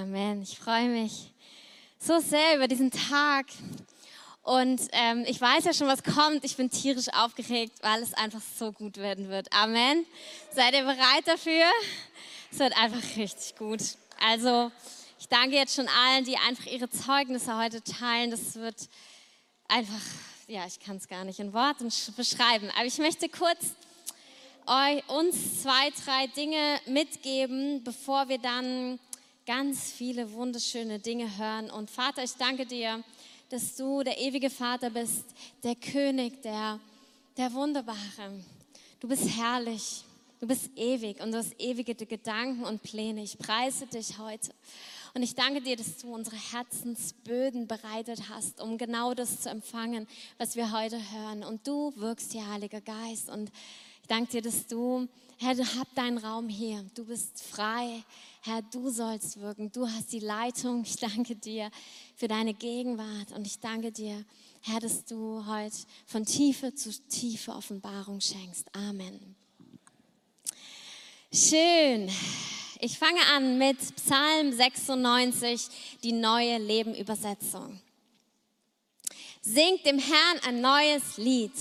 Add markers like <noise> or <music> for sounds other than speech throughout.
Amen. Ich freue mich so sehr über diesen Tag. Und ähm, ich weiß ja schon, was kommt. Ich bin tierisch aufgeregt, weil es einfach so gut werden wird. Amen. Seid ihr bereit dafür? Es wird einfach richtig gut. Also, ich danke jetzt schon allen, die einfach ihre Zeugnisse heute teilen. Das wird einfach, ja, ich kann es gar nicht in Worten beschreiben. Aber ich möchte kurz uns zwei, drei Dinge mitgeben, bevor wir dann ganz viele wunderschöne Dinge hören. Und Vater, ich danke dir, dass du der ewige Vater bist, der König, der, der Wunderbare. Du bist herrlich, du bist ewig und du hast ewige Gedanken und Pläne. Ich preise dich heute. Und ich danke dir, dass du unsere Herzensböden bereitet hast, um genau das zu empfangen, was wir heute hören. Und du wirkst hier, Heiliger Geist. Und ich danke dir, dass du, Herr, du hast deinen Raum hier. Du bist frei. Herr, du sollst wirken. Du hast die Leitung. Ich danke dir für deine Gegenwart. Und ich danke dir, Herr, dass du heute von Tiefe zu Tiefe Offenbarung schenkst. Amen. Schön. Ich fange an mit Psalm 96, die neue Lebenübersetzung. Singt dem Herrn ein neues Lied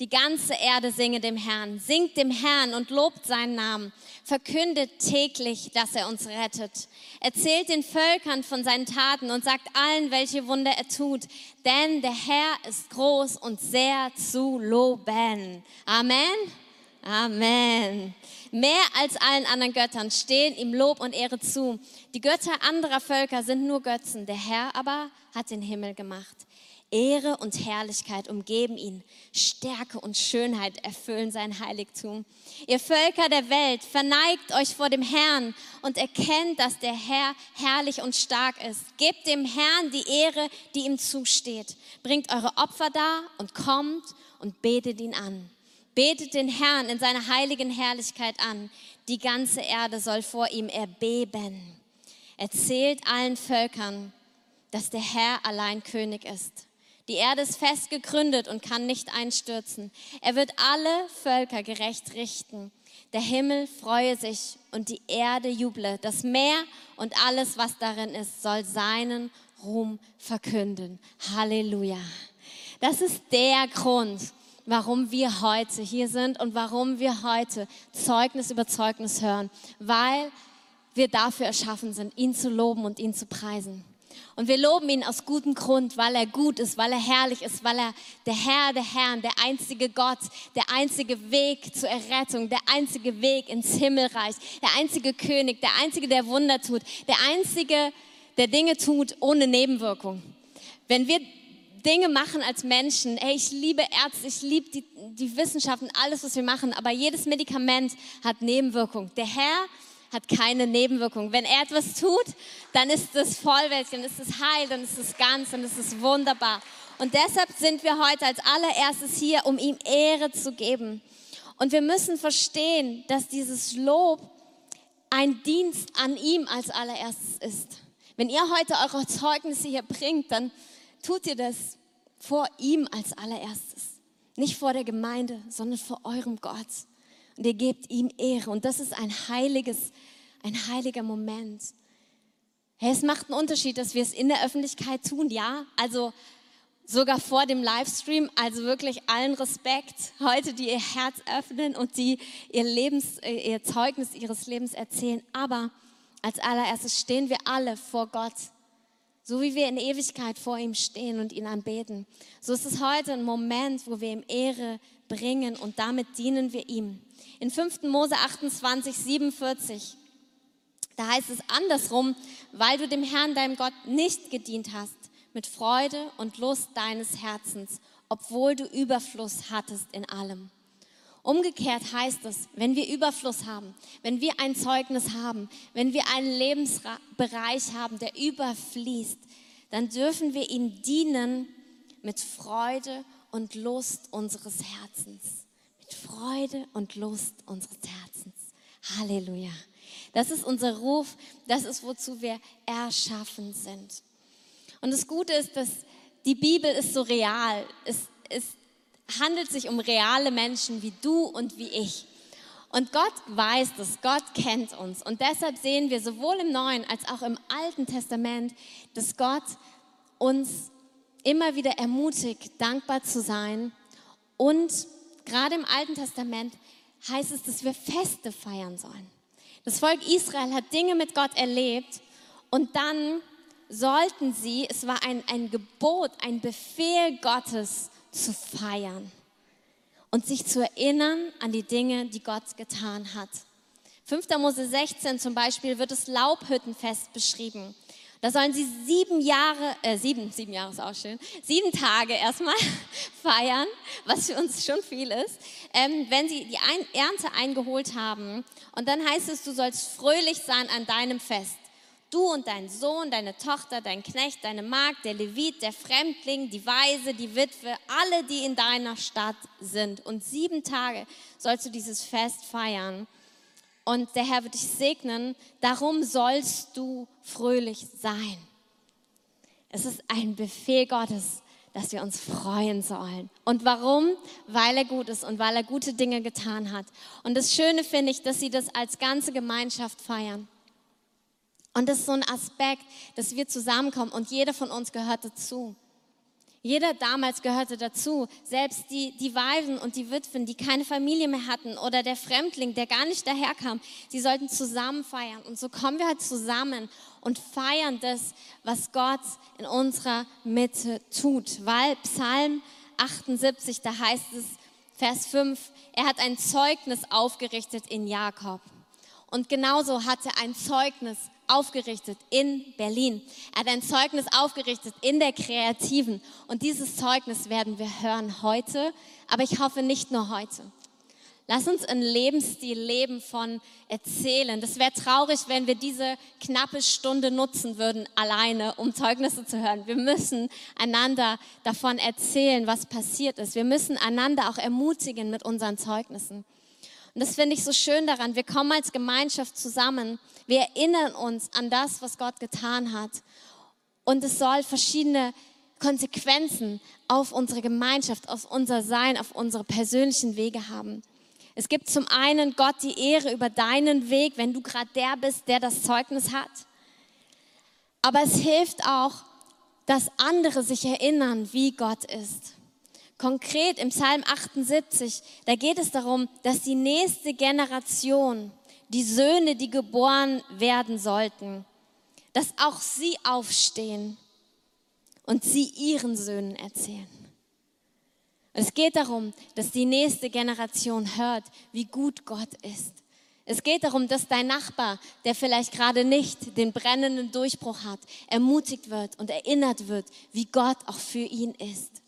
die ganze Erde singe dem Herrn, singt dem Herrn und lobt seinen Namen, verkündet täglich, dass er uns rettet. Erzählt den Völkern von seinen Taten und sagt allen, welche Wunder er tut, denn der Herr ist groß und sehr zu loben. Amen. Amen. Mehr als allen anderen Göttern stehen ihm Lob und Ehre zu. Die Götter anderer Völker sind nur Götzen, der Herr aber hat den Himmel gemacht. Ehre und Herrlichkeit umgeben ihn. Stärke und Schönheit erfüllen sein Heiligtum. Ihr Völker der Welt, verneigt euch vor dem Herrn und erkennt, dass der Herr herrlich und stark ist. Gebt dem Herrn die Ehre, die ihm zusteht. Bringt eure Opfer dar und kommt und betet ihn an. Betet den Herrn in seiner heiligen Herrlichkeit an. Die ganze Erde soll vor ihm erbeben. Erzählt allen Völkern, dass der Herr allein König ist. Die Erde ist fest gegründet und kann nicht einstürzen. Er wird alle Völker gerecht richten. Der Himmel freue sich und die Erde juble. Das Meer und alles, was darin ist, soll seinen Ruhm verkünden. Halleluja. Das ist der Grund, warum wir heute hier sind und warum wir heute Zeugnis über Zeugnis hören, weil wir dafür erschaffen sind, ihn zu loben und ihn zu preisen. Und wir loben ihn aus gutem Grund, weil er gut ist, weil er herrlich ist, weil er der Herr der Herren, der einzige Gott, der einzige Weg zur Errettung, der einzige Weg ins Himmelreich, der einzige König, der einzige, der Wunder tut, der einzige, der Dinge tut ohne Nebenwirkung. Wenn wir Dinge machen als Menschen, hey, ich liebe Ärzte, ich liebe die, die Wissenschaften, alles, was wir machen, aber jedes Medikament hat Nebenwirkung. Der Herr hat keine Nebenwirkung. Wenn er etwas tut, dann ist es vollwertig, dann ist es heil, dann ist es ganz, dann ist es wunderbar. Und deshalb sind wir heute als allererstes hier, um ihm Ehre zu geben. Und wir müssen verstehen, dass dieses Lob ein Dienst an ihm als allererstes ist. Wenn ihr heute eure Zeugnisse hier bringt, dann tut ihr das vor ihm als allererstes. Nicht vor der Gemeinde, sondern vor eurem Gott und ihr gebt ihm Ehre. Und das ist ein heiliges, ein heiliger Moment. Hey, es macht einen Unterschied, dass wir es in der Öffentlichkeit tun, ja. Also sogar vor dem Livestream. Also wirklich allen Respekt heute, die ihr Herz öffnen und die ihr Lebens, äh, ihr Zeugnis ihres Lebens erzählen. Aber als allererstes stehen wir alle vor Gott. So wie wir in Ewigkeit vor ihm stehen und ihn anbeten. So ist es heute ein Moment, wo wir ihm Ehre bringen und damit dienen wir ihm. In 5. Mose 28, 47, da heißt es andersrum, weil du dem Herrn, deinem Gott, nicht gedient hast, mit Freude und Lust deines Herzens, obwohl du Überfluss hattest in allem. Umgekehrt heißt es, wenn wir Überfluss haben, wenn wir ein Zeugnis haben, wenn wir einen Lebensbereich haben, der überfließt, dann dürfen wir ihm dienen mit Freude und Lust unseres Herzens. Freude und Lust unseres Herzens. Halleluja. Das ist unser Ruf, das ist, wozu wir erschaffen sind. Und das Gute ist, dass die Bibel ist so real. Es, es handelt sich um reale Menschen wie du und wie ich. Und Gott weiß das, Gott kennt uns. Und deshalb sehen wir sowohl im Neuen als auch im Alten Testament, dass Gott uns immer wieder ermutigt, dankbar zu sein. Und gerade im Alten Testament heißt es, dass wir Feste feiern sollen. Das Volk Israel hat Dinge mit Gott erlebt und dann sollten sie, es war ein, ein Gebot, ein Befehl Gottes zu feiern und sich zu erinnern an die Dinge, die Gott getan hat. 5. Mose 16 zum Beispiel wird das Laubhüttenfest beschrieben. Da sollen sie sieben Jahre, äh, sieben, sieben Jahre ist auch schön, sieben Tage erstmal <laughs> feiern, was für uns schon viel ist, ähm, wenn sie die Ein Ernte eingeholt haben. Und dann heißt es, du sollst fröhlich sein an deinem Fest. Du und dein Sohn, deine Tochter, dein Knecht, deine Magd, der Levit, der Fremdling, die Weise, die Witwe, alle, die in deiner Stadt sind. Und sieben Tage sollst du dieses Fest feiern. Und der Herr wird dich segnen. Darum sollst du fröhlich sein. Es ist ein Befehl Gottes, dass wir uns freuen sollen. Und warum? Weil er gut ist und weil er gute Dinge getan hat. Und das Schöne finde ich, dass sie das als ganze Gemeinschaft feiern. Und das ist so ein Aspekt, dass wir zusammenkommen und jeder von uns gehört dazu. Jeder damals gehörte dazu, selbst die, die Waisen und die Witwen, die keine Familie mehr hatten oder der Fremdling, der gar nicht daherkam, sie sollten zusammen feiern. Und so kommen wir halt zusammen und feiern das, was Gott in unserer Mitte tut. Weil Psalm 78, da heißt es, Vers 5, er hat ein Zeugnis aufgerichtet in Jakob. Und genauso hat er ein Zeugnis aufgerichtet in Berlin. Er hat ein Zeugnis aufgerichtet in der Kreativen. Und dieses Zeugnis werden wir hören heute, aber ich hoffe nicht nur heute. Lass uns einen Lebensstil leben von Erzählen. Das wäre traurig, wenn wir diese knappe Stunde nutzen würden, alleine, um Zeugnisse zu hören. Wir müssen einander davon erzählen, was passiert ist. Wir müssen einander auch ermutigen mit unseren Zeugnissen. Und das finde ich so schön daran. Wir kommen als Gemeinschaft zusammen. Wir erinnern uns an das, was Gott getan hat. Und es soll verschiedene Konsequenzen auf unsere Gemeinschaft, auf unser Sein, auf unsere persönlichen Wege haben. Es gibt zum einen Gott die Ehre über deinen Weg, wenn du gerade der bist, der das Zeugnis hat. Aber es hilft auch, dass andere sich erinnern, wie Gott ist. Konkret im Psalm 78, da geht es darum, dass die nächste Generation, die Söhne, die geboren werden sollten, dass auch sie aufstehen und sie ihren Söhnen erzählen. Es geht darum, dass die nächste Generation hört, wie gut Gott ist. Es geht darum, dass dein Nachbar, der vielleicht gerade nicht den brennenden Durchbruch hat, ermutigt wird und erinnert wird, wie Gott auch für ihn ist.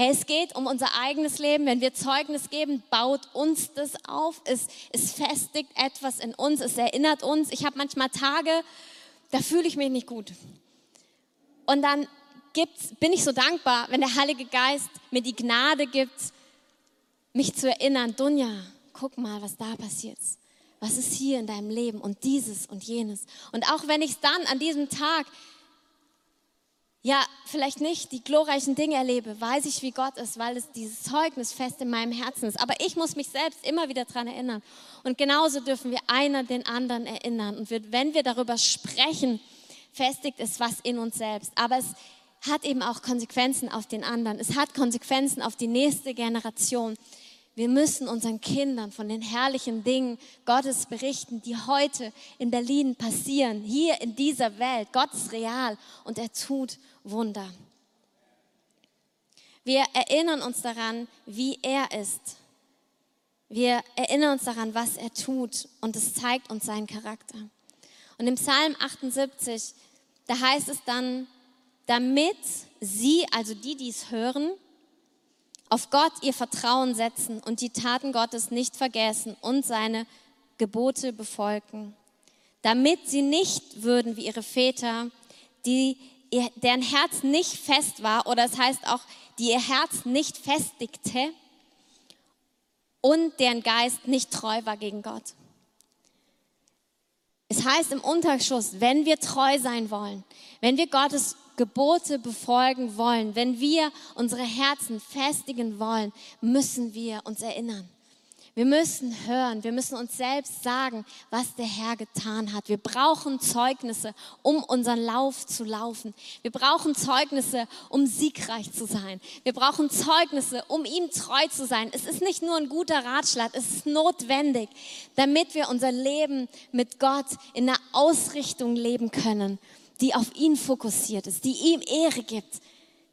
Hey, es geht um unser eigenes Leben. Wenn wir Zeugnis geben, baut uns das auf. Es, es festigt etwas in uns. Es erinnert uns. Ich habe manchmal Tage, da fühle ich mich nicht gut. Und dann gibt's, bin ich so dankbar, wenn der Heilige Geist mir die Gnade gibt, mich zu erinnern. Dunja, guck mal, was da passiert. Was ist hier in deinem Leben und dieses und jenes. Und auch wenn ich es dann an diesem Tag ja, vielleicht nicht die glorreichen Dinge erlebe, weiß ich, wie Gott ist, weil es dieses Zeugnis fest in meinem Herzen ist. Aber ich muss mich selbst immer wieder daran erinnern. Und genauso dürfen wir einer den anderen erinnern. Und wenn wir darüber sprechen, festigt es was in uns selbst. Aber es hat eben auch Konsequenzen auf den anderen. Es hat Konsequenzen auf die nächste Generation. Wir müssen unseren Kindern von den herrlichen Dingen Gottes berichten, die heute in Berlin passieren, hier in dieser Welt. Gott ist real und er tut Wunder. Wir erinnern uns daran, wie er ist. Wir erinnern uns daran, was er tut und es zeigt uns seinen Charakter. Und im Psalm 78, da heißt es dann, damit sie, also die, die es hören, auf Gott ihr Vertrauen setzen und die Taten Gottes nicht vergessen und seine Gebote befolgen, damit sie nicht würden wie ihre Väter, die deren Herz nicht fest war, oder es das heißt auch, die ihr Herz nicht festigte und deren Geist nicht treu war gegen Gott. Es heißt im Unterschuss, wenn wir treu sein wollen, wenn wir Gottes Gebote befolgen wollen, wenn wir unsere Herzen festigen wollen, müssen wir uns erinnern. Wir müssen hören, wir müssen uns selbst sagen, was der Herr getan hat. Wir brauchen Zeugnisse, um unseren Lauf zu laufen. Wir brauchen Zeugnisse, um siegreich zu sein. Wir brauchen Zeugnisse, um ihm treu zu sein. Es ist nicht nur ein guter Ratschlag, es ist notwendig, damit wir unser Leben mit Gott in einer Ausrichtung leben können, die auf ihn fokussiert ist, die ihm Ehre gibt,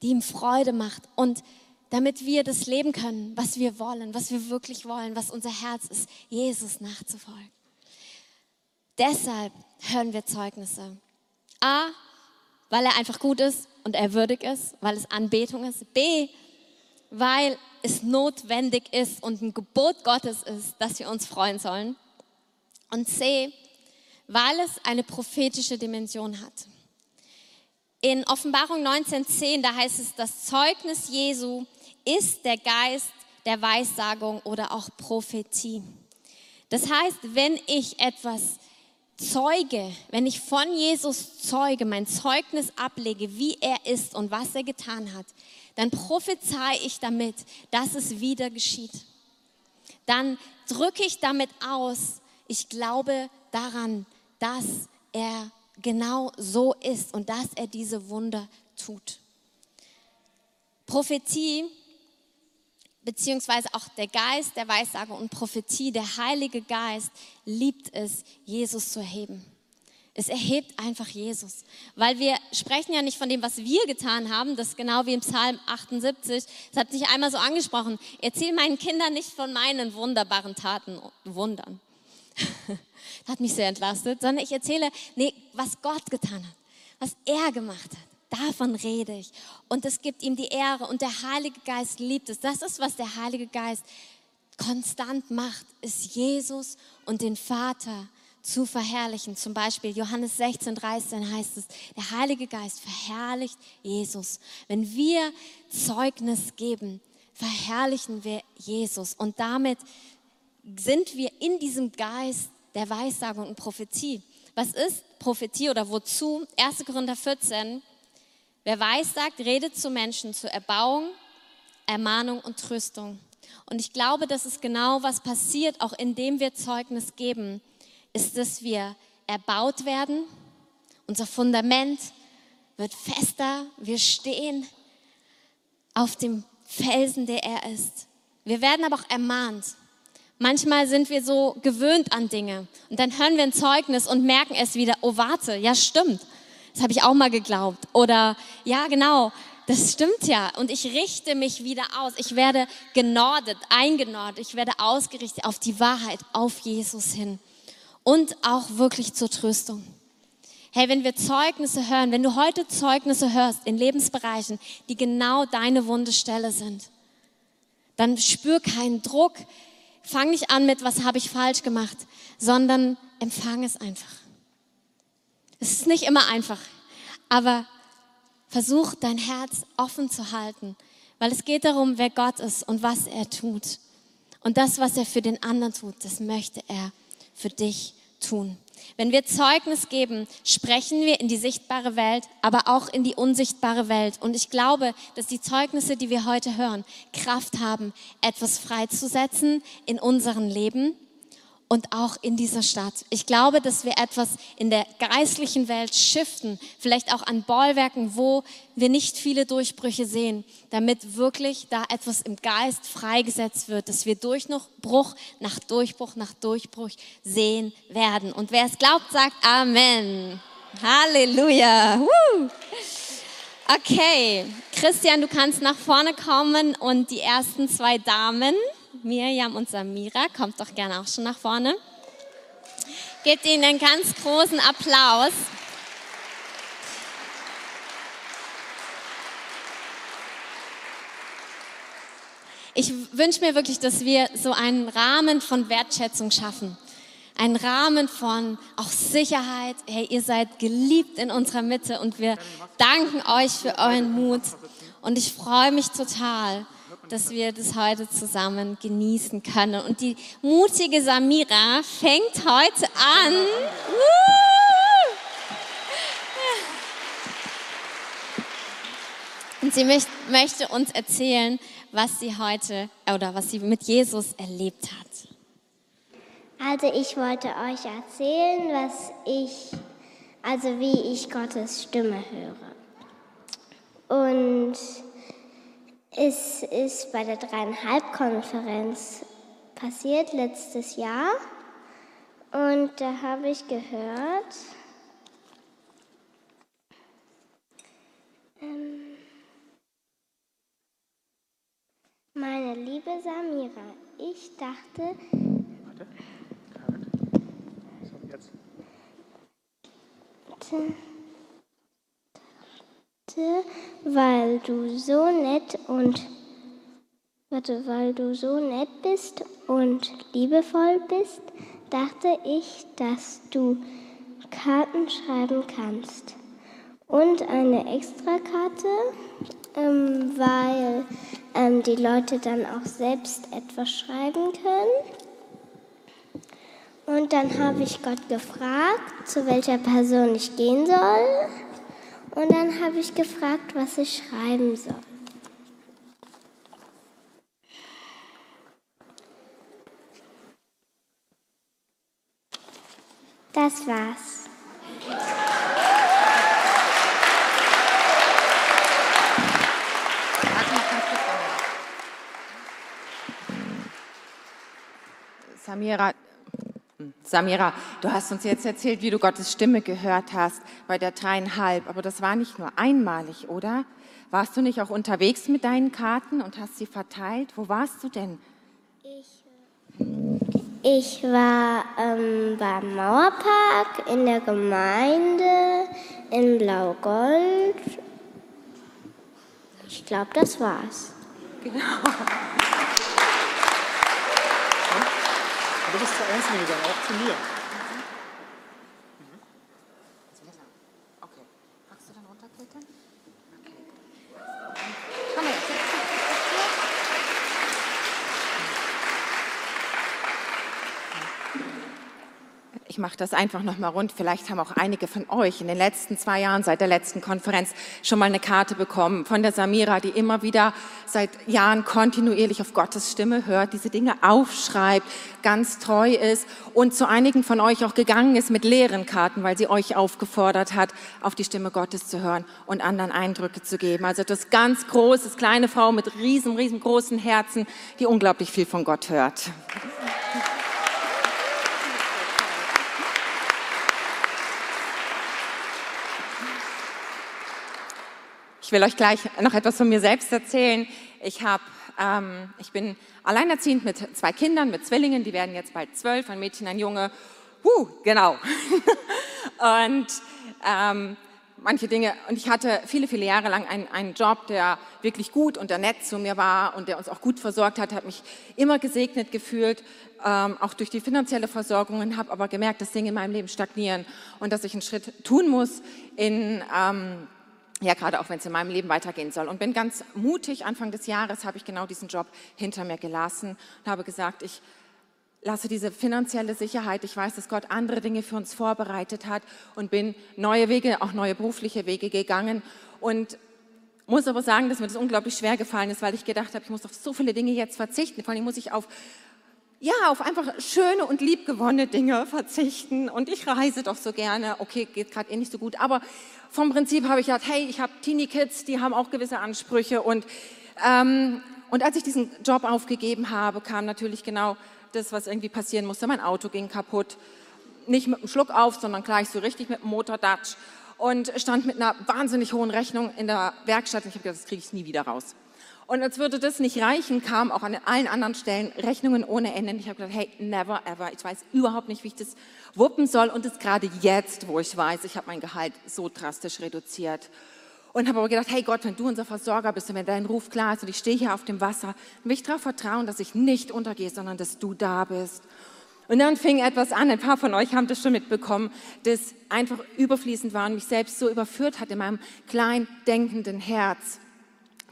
die ihm Freude macht und damit wir das leben können, was wir wollen, was wir wirklich wollen, was unser Herz ist, Jesus nachzufolgen. Deshalb hören wir Zeugnisse. A, weil er einfach gut ist und er würdig ist, weil es Anbetung ist. B, weil es notwendig ist und ein Gebot Gottes ist, dass wir uns freuen sollen. Und C, weil es eine prophetische Dimension hat. In Offenbarung 19.10, da heißt es, das Zeugnis Jesu ist der Geist der Weissagung oder auch Prophetie. Das heißt, wenn ich etwas zeuge, wenn ich von Jesus zeuge, mein Zeugnis ablege, wie er ist und was er getan hat, dann prophezei ich damit, dass es wieder geschieht. Dann drücke ich damit aus, ich glaube daran, dass er genau so ist und dass er diese Wunder tut. Prophetie beziehungsweise auch der Geist der Weissage und Prophetie, der Heilige Geist liebt es, Jesus zu erheben. Es erhebt einfach Jesus, weil wir sprechen ja nicht von dem, was wir getan haben, das ist genau wie im Psalm 78, das hat sich einmal so angesprochen, erzähl meinen Kindern nicht von meinen wunderbaren Taten, Wundern. <laughs> das hat mich sehr entlastet, sondern ich erzähle, nee, was Gott getan hat, was er gemacht hat. Davon rede ich. Und es gibt ihm die Ehre und der Heilige Geist liebt es. Das ist, was der Heilige Geist konstant macht, ist Jesus und den Vater zu verherrlichen. Zum Beispiel Johannes 16, 13 heißt es, der Heilige Geist verherrlicht Jesus. Wenn wir Zeugnis geben, verherrlichen wir Jesus. Und damit sind wir in diesem Geist der Weissagung und Prophetie. Was ist Prophetie oder wozu? 1. Korinther 14, Wer weiß sagt, redet zu Menschen zur Erbauung, Ermahnung und Tröstung. Und ich glaube, das ist genau, was passiert, auch indem wir Zeugnis geben, ist, dass wir erbaut werden. Unser Fundament wird fester. Wir stehen auf dem Felsen, der er ist. Wir werden aber auch ermahnt. Manchmal sind wir so gewöhnt an Dinge und dann hören wir ein Zeugnis und merken es wieder, oh warte, ja stimmt. Das habe ich auch mal geglaubt. Oder ja, genau, das stimmt ja. Und ich richte mich wieder aus. Ich werde genordet, eingenordet. Ich werde ausgerichtet auf die Wahrheit, auf Jesus hin. Und auch wirklich zur Tröstung. Hey, wenn wir Zeugnisse hören, wenn du heute Zeugnisse hörst in Lebensbereichen, die genau deine Wundestelle sind, dann spür keinen Druck. Fang nicht an mit, was habe ich falsch gemacht, sondern empfang es einfach. Es ist nicht immer einfach, aber versuch dein Herz offen zu halten, weil es geht darum, wer Gott ist und was er tut. Und das, was er für den anderen tut, das möchte er für dich tun. Wenn wir Zeugnis geben, sprechen wir in die sichtbare Welt, aber auch in die unsichtbare Welt. Und ich glaube, dass die Zeugnisse, die wir heute hören, Kraft haben, etwas freizusetzen in unserem Leben und auch in dieser Stadt. Ich glaube, dass wir etwas in der geistlichen Welt shiften, vielleicht auch an Bollwerken, wo wir nicht viele Durchbrüche sehen, damit wirklich da etwas im Geist freigesetzt wird, dass wir Durchbruch nach Durchbruch nach Durchbruch sehen werden. Und wer es glaubt, sagt Amen. Halleluja. Okay, Christian, du kannst nach vorne kommen und die ersten zwei Damen Miriam und Samira, kommt doch gerne auch schon nach vorne. Gebt ihnen einen ganz großen Applaus. Ich wünsche mir wirklich, dass wir so einen Rahmen von Wertschätzung schaffen. Einen Rahmen von auch Sicherheit. Hey, ihr seid geliebt in unserer Mitte und wir danken euch für euren Mut. Und ich freue mich total, dass wir das heute zusammen genießen können. Und die mutige Samira fängt heute an. Und sie möchte uns erzählen, was sie heute oder was sie mit Jesus erlebt hat. Also ich wollte euch erzählen, was ich, also wie ich Gottes Stimme höre. Und es ist bei der dreieinhalb-Konferenz passiert letztes Jahr. Und da habe ich gehört, ähm, meine liebe Samira, ich dachte, Warte. So, jetzt. Weil du so nett und warte, weil du so nett bist und liebevoll bist, dachte ich, dass du Karten schreiben kannst. Und eine Extrakarte, ähm, weil ähm, die Leute dann auch selbst etwas schreiben können. Und dann habe ich Gott gefragt, zu welcher Person ich gehen soll. Und dann habe ich gefragt, was ich schreiben soll. Das war's. Samira, Samira, du hast uns jetzt erzählt, wie du Gottes Stimme gehört hast bei der dreieinhalb, aber das war nicht nur einmalig, oder? Warst du nicht auch unterwegs mit deinen Karten und hast sie verteilt? Wo warst du denn? Ich, ich war ähm, beim Mauerpark, in der Gemeinde, in Blau-Gold. Ich glaube, das war's. Genau. Du bist zur Einzelnen gegangen, auch zu mir. Okay. Magst du dann runterklettern? Ich mache das einfach nochmal rund. Vielleicht haben auch einige von euch in den letzten zwei Jahren seit der letzten Konferenz schon mal eine Karte bekommen von der Samira, die immer wieder seit Jahren kontinuierlich auf Gottes Stimme hört, diese Dinge aufschreibt, ganz treu ist und zu einigen von euch auch gegangen ist mit leeren Karten, weil sie euch aufgefordert hat, auf die Stimme Gottes zu hören und anderen Eindrücke zu geben. Also das ganz große, kleine Frau mit riesen, riesengroßen Herzen, die unglaublich viel von Gott hört. Ich will euch gleich noch etwas von mir selbst erzählen. Ich, hab, ähm, ich bin alleinerziehend mit zwei Kindern, mit Zwillingen, die werden jetzt bald zwölf, ein Mädchen, ein Junge. Huh, genau. <laughs> und ähm, manche Dinge, und ich hatte viele, viele Jahre lang einen, einen Job, der wirklich gut und der nett zu mir war und der uns auch gut versorgt hat, hat mich immer gesegnet gefühlt, ähm, auch durch die finanzielle Versorgung und habe aber gemerkt, dass Dinge in meinem Leben stagnieren und dass ich einen Schritt tun muss in... Ähm, ja, gerade auch wenn es in meinem Leben weitergehen soll. Und bin ganz mutig, Anfang des Jahres habe ich genau diesen Job hinter mir gelassen und habe gesagt, ich lasse diese finanzielle Sicherheit, ich weiß, dass Gott andere Dinge für uns vorbereitet hat und bin neue Wege, auch neue berufliche Wege gegangen und muss aber sagen, dass mir das unglaublich schwer gefallen ist, weil ich gedacht habe, ich muss auf so viele Dinge jetzt verzichten. Vor allem muss ich auf ja, auf einfach schöne und liebgewonnene Dinge verzichten. Und ich reise doch so gerne. Okay, geht gerade eh nicht so gut. Aber vom Prinzip habe ich gedacht, hey, ich habe Teenie-Kids, die haben auch gewisse Ansprüche. Und, ähm, und als ich diesen Job aufgegeben habe, kam natürlich genau das, was irgendwie passieren musste. Mein Auto ging kaputt. Nicht mit einem Schluck auf, sondern gleich so richtig mit dem Motordatsch. Und stand mit einer wahnsinnig hohen Rechnung in der Werkstatt. Und ich habe gedacht, das kriege ich nie wieder raus. Und als würde das nicht reichen, kamen auch an allen anderen Stellen Rechnungen ohne Ende. Ich habe gedacht, hey, never ever. Ich weiß überhaupt nicht, wie ich das wuppen soll. Und das gerade jetzt, wo ich weiß, ich habe mein Gehalt so drastisch reduziert. Und habe aber gedacht, hey Gott, wenn du unser Versorger bist und wenn dein Ruf klar ist und ich stehe hier auf dem Wasser, will ich darauf vertrauen, dass ich nicht untergehe, sondern dass du da bist. Und dann fing etwas an, ein paar von euch haben das schon mitbekommen, das einfach überfließend war und mich selbst so überführt hat in meinem klein denkenden Herz.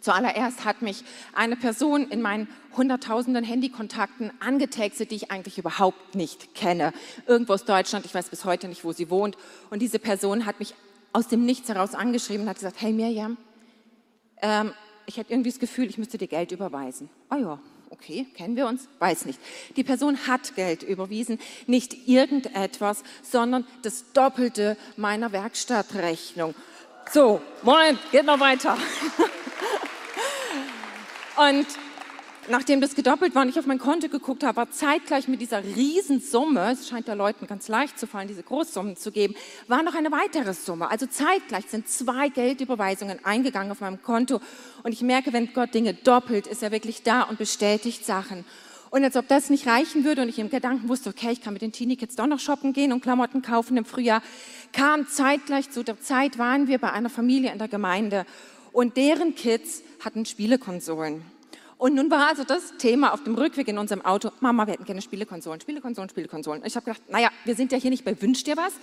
Zuallererst hat mich eine Person in meinen hunderttausenden Handykontakten angetextet, die ich eigentlich überhaupt nicht kenne. Irgendwo aus Deutschland, ich weiß bis heute nicht, wo sie wohnt. Und diese Person hat mich aus dem Nichts heraus angeschrieben und hat gesagt, hey Mirjam, ähm, ich hätte irgendwie das Gefühl, ich müsste dir Geld überweisen. Ah ja, okay, kennen wir uns? Weiß nicht. Die Person hat Geld überwiesen, nicht irgendetwas, sondern das Doppelte meiner Werkstattrechnung. So, Moment, geht noch weiter. <laughs> Und nachdem das gedoppelt war und ich auf mein Konto geguckt habe, war zeitgleich mit dieser Riesensumme, es scheint der Leuten ganz leicht zu fallen, diese Großsummen zu geben, war noch eine weitere Summe. Also zeitgleich sind zwei Geldüberweisungen eingegangen auf meinem Konto und ich merke, wenn Gott Dinge doppelt, ist er wirklich da und bestätigt Sachen. Und als ob das nicht reichen würde und ich im Gedanken wusste, okay, ich kann mit den Teenie Kids doch noch shoppen gehen und Klamotten kaufen im Frühjahr, kam zeitgleich zu der Zeit, waren wir bei einer Familie in der Gemeinde und deren Kids hatten Spielekonsolen. Und nun war also das Thema auf dem Rückweg in unserem Auto, Mama, wir hätten gerne Spielekonsolen, Spielekonsolen, Spielekonsolen. Und ich habe gedacht, naja, wir sind ja hier nicht bei Wünsch dir was.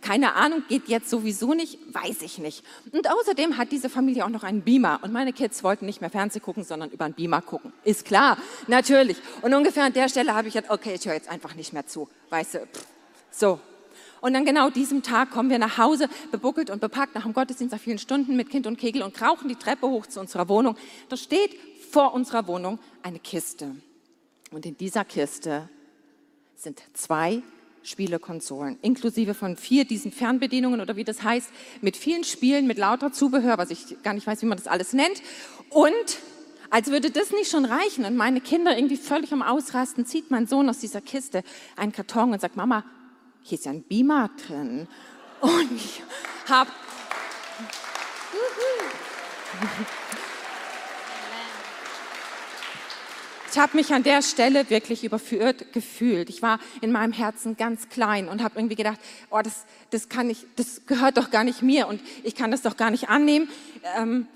Keine Ahnung, geht jetzt sowieso nicht, weiß ich nicht. Und außerdem hat diese Familie auch noch einen Beamer. Und meine Kids wollten nicht mehr Fernsehen gucken, sondern über einen Beamer gucken. Ist klar, natürlich. Und ungefähr an der Stelle habe ich gedacht, okay, ich höre jetzt einfach nicht mehr zu. Weißt du, pff, so, und dann genau diesem Tag kommen wir nach Hause, bebuckelt und bepackt nach dem Gottesdienst nach vielen Stunden mit Kind und Kegel und krauchen die Treppe hoch zu unserer Wohnung. Da steht vor unserer Wohnung eine Kiste. Und in dieser Kiste sind zwei Spielekonsolen, inklusive von vier diesen Fernbedienungen oder wie das heißt, mit vielen Spielen, mit lauter Zubehör, was ich gar nicht weiß, wie man das alles nennt. Und als würde das nicht schon reichen und meine Kinder irgendwie völlig am Ausrasten, zieht mein Sohn aus dieser Kiste einen Karton und sagt, Mama, hier ist ein Beamer drin. Und ich habe... Ich habe mich an der Stelle wirklich überführt gefühlt. Ich war in meinem Herzen ganz klein und habe irgendwie gedacht, oh, das, das kann ich, das gehört doch gar nicht mir und ich kann das doch gar nicht annehmen. Ähm,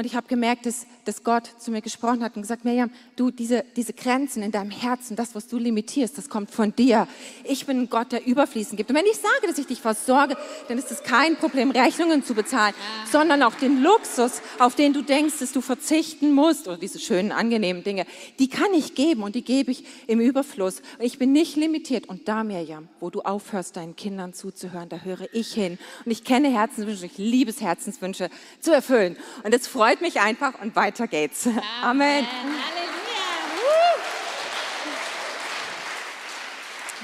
und ich habe gemerkt, dass, dass Gott zu mir gesprochen hat und gesagt, Miriam, du, diese, diese Grenzen in deinem Herzen, das, was du limitierst, das kommt von dir. Ich bin ein Gott, der Überfließen gibt. Und wenn ich sage, dass ich dich versorge, dann ist es kein Problem, Rechnungen zu bezahlen, ja. sondern auch den Luxus, auf den du denkst, dass du verzichten musst, oder diese schönen, angenehmen Dinge, die kann ich geben und die gebe ich im Überfluss. Ich bin nicht limitiert. Und da, Miriam, wo du aufhörst, deinen Kindern zuzuhören, da höre ich hin. Und ich kenne Herzenswünsche, ich liebe es, Herzenswünsche zu erfüllen. Und das freut freut mich einfach und weiter geht's. Amen. Amen. Halleluja.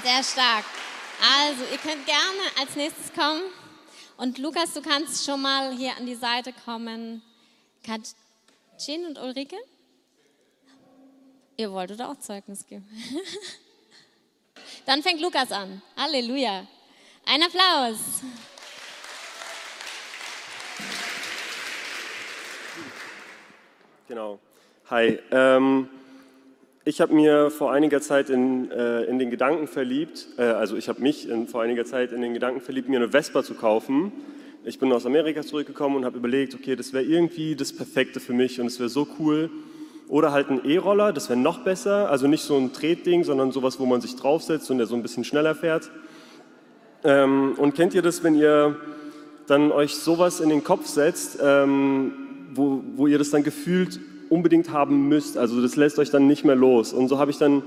Sehr stark. Also, ihr könnt gerne als nächstes kommen. Und Lukas, du kannst schon mal hier an die Seite kommen. Katrin und Ulrike? Ihr wolltet auch Zeugnis geben. <laughs> Dann fängt Lukas an. Halleluja. Ein Applaus. Genau. Hi. Ähm, ich habe mir vor einiger Zeit in, äh, in den Gedanken verliebt, äh, also ich habe mich in, vor einiger Zeit in den Gedanken verliebt, mir eine Vespa zu kaufen. Ich bin aus Amerika zurückgekommen und habe überlegt, okay, das wäre irgendwie das Perfekte für mich und es wäre so cool. Oder halt ein E-Roller, das wäre noch besser. Also nicht so ein Tretding, sondern sowas, wo man sich draufsetzt und der so ein bisschen schneller fährt. Ähm, und kennt ihr das, wenn ihr dann euch sowas in den Kopf setzt? Ähm, wo, wo ihr das dann gefühlt unbedingt haben müsst. Also das lässt euch dann nicht mehr los. Und so habe ich dann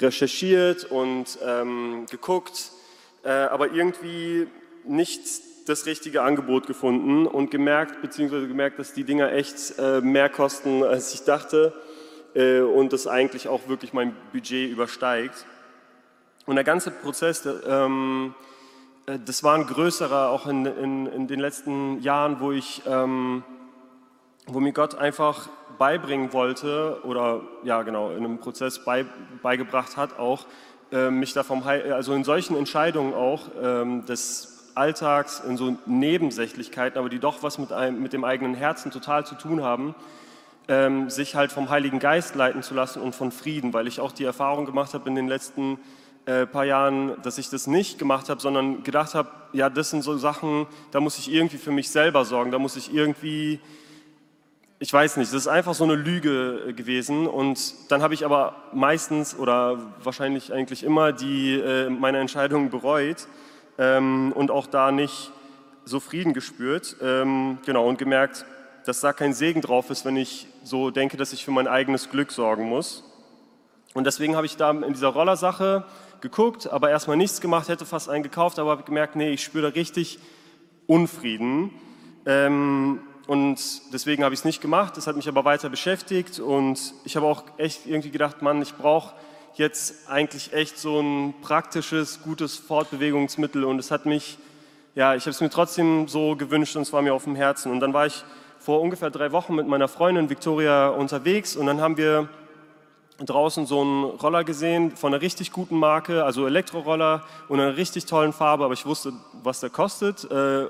recherchiert und ähm, geguckt, äh, aber irgendwie nicht das richtige Angebot gefunden und gemerkt, beziehungsweise gemerkt, dass die Dinger echt äh, mehr kosten, als ich dachte äh, und das eigentlich auch wirklich mein Budget übersteigt. Und der ganze Prozess, der, ähm, äh, das war ein größerer, auch in, in, in den letzten Jahren, wo ich... Ähm, wo mir Gott einfach beibringen wollte oder ja genau in einem Prozess bei, beigebracht hat, auch äh, mich da vom Heil, also in solchen Entscheidungen auch ähm, des Alltags, in so Nebensächlichkeiten, aber die doch was mit, einem, mit dem eigenen Herzen total zu tun haben, ähm, sich halt vom Heiligen Geist leiten zu lassen und von Frieden, weil ich auch die Erfahrung gemacht habe in den letzten äh, paar Jahren, dass ich das nicht gemacht habe, sondern gedacht habe, ja, das sind so Sachen, da muss ich irgendwie für mich selber sorgen, da muss ich irgendwie ich weiß nicht, das ist einfach so eine Lüge äh, gewesen. Und dann habe ich aber meistens oder wahrscheinlich eigentlich immer die, äh, meine Entscheidungen bereut ähm, und auch da nicht so Frieden gespürt. Ähm, genau, und gemerkt, dass da kein Segen drauf ist, wenn ich so denke, dass ich für mein eigenes Glück sorgen muss. Und deswegen habe ich da in dieser Rollersache geguckt, aber erstmal nichts gemacht, hätte fast einen gekauft, aber habe gemerkt, nee, ich spüre da richtig Unfrieden. Ähm, und deswegen habe ich es nicht gemacht. Das hat mich aber weiter beschäftigt und ich habe auch echt irgendwie gedacht, Mann, ich brauche jetzt eigentlich echt so ein praktisches, gutes Fortbewegungsmittel und es hat mich, ja, ich habe es mir trotzdem so gewünscht und es war mir auf dem Herzen. Und dann war ich vor ungefähr drei Wochen mit meiner Freundin Victoria unterwegs und dann haben wir draußen so einen Roller gesehen von einer richtig guten Marke, also Elektroroller und einer richtig tollen Farbe, aber ich wusste, was der kostet. Äh,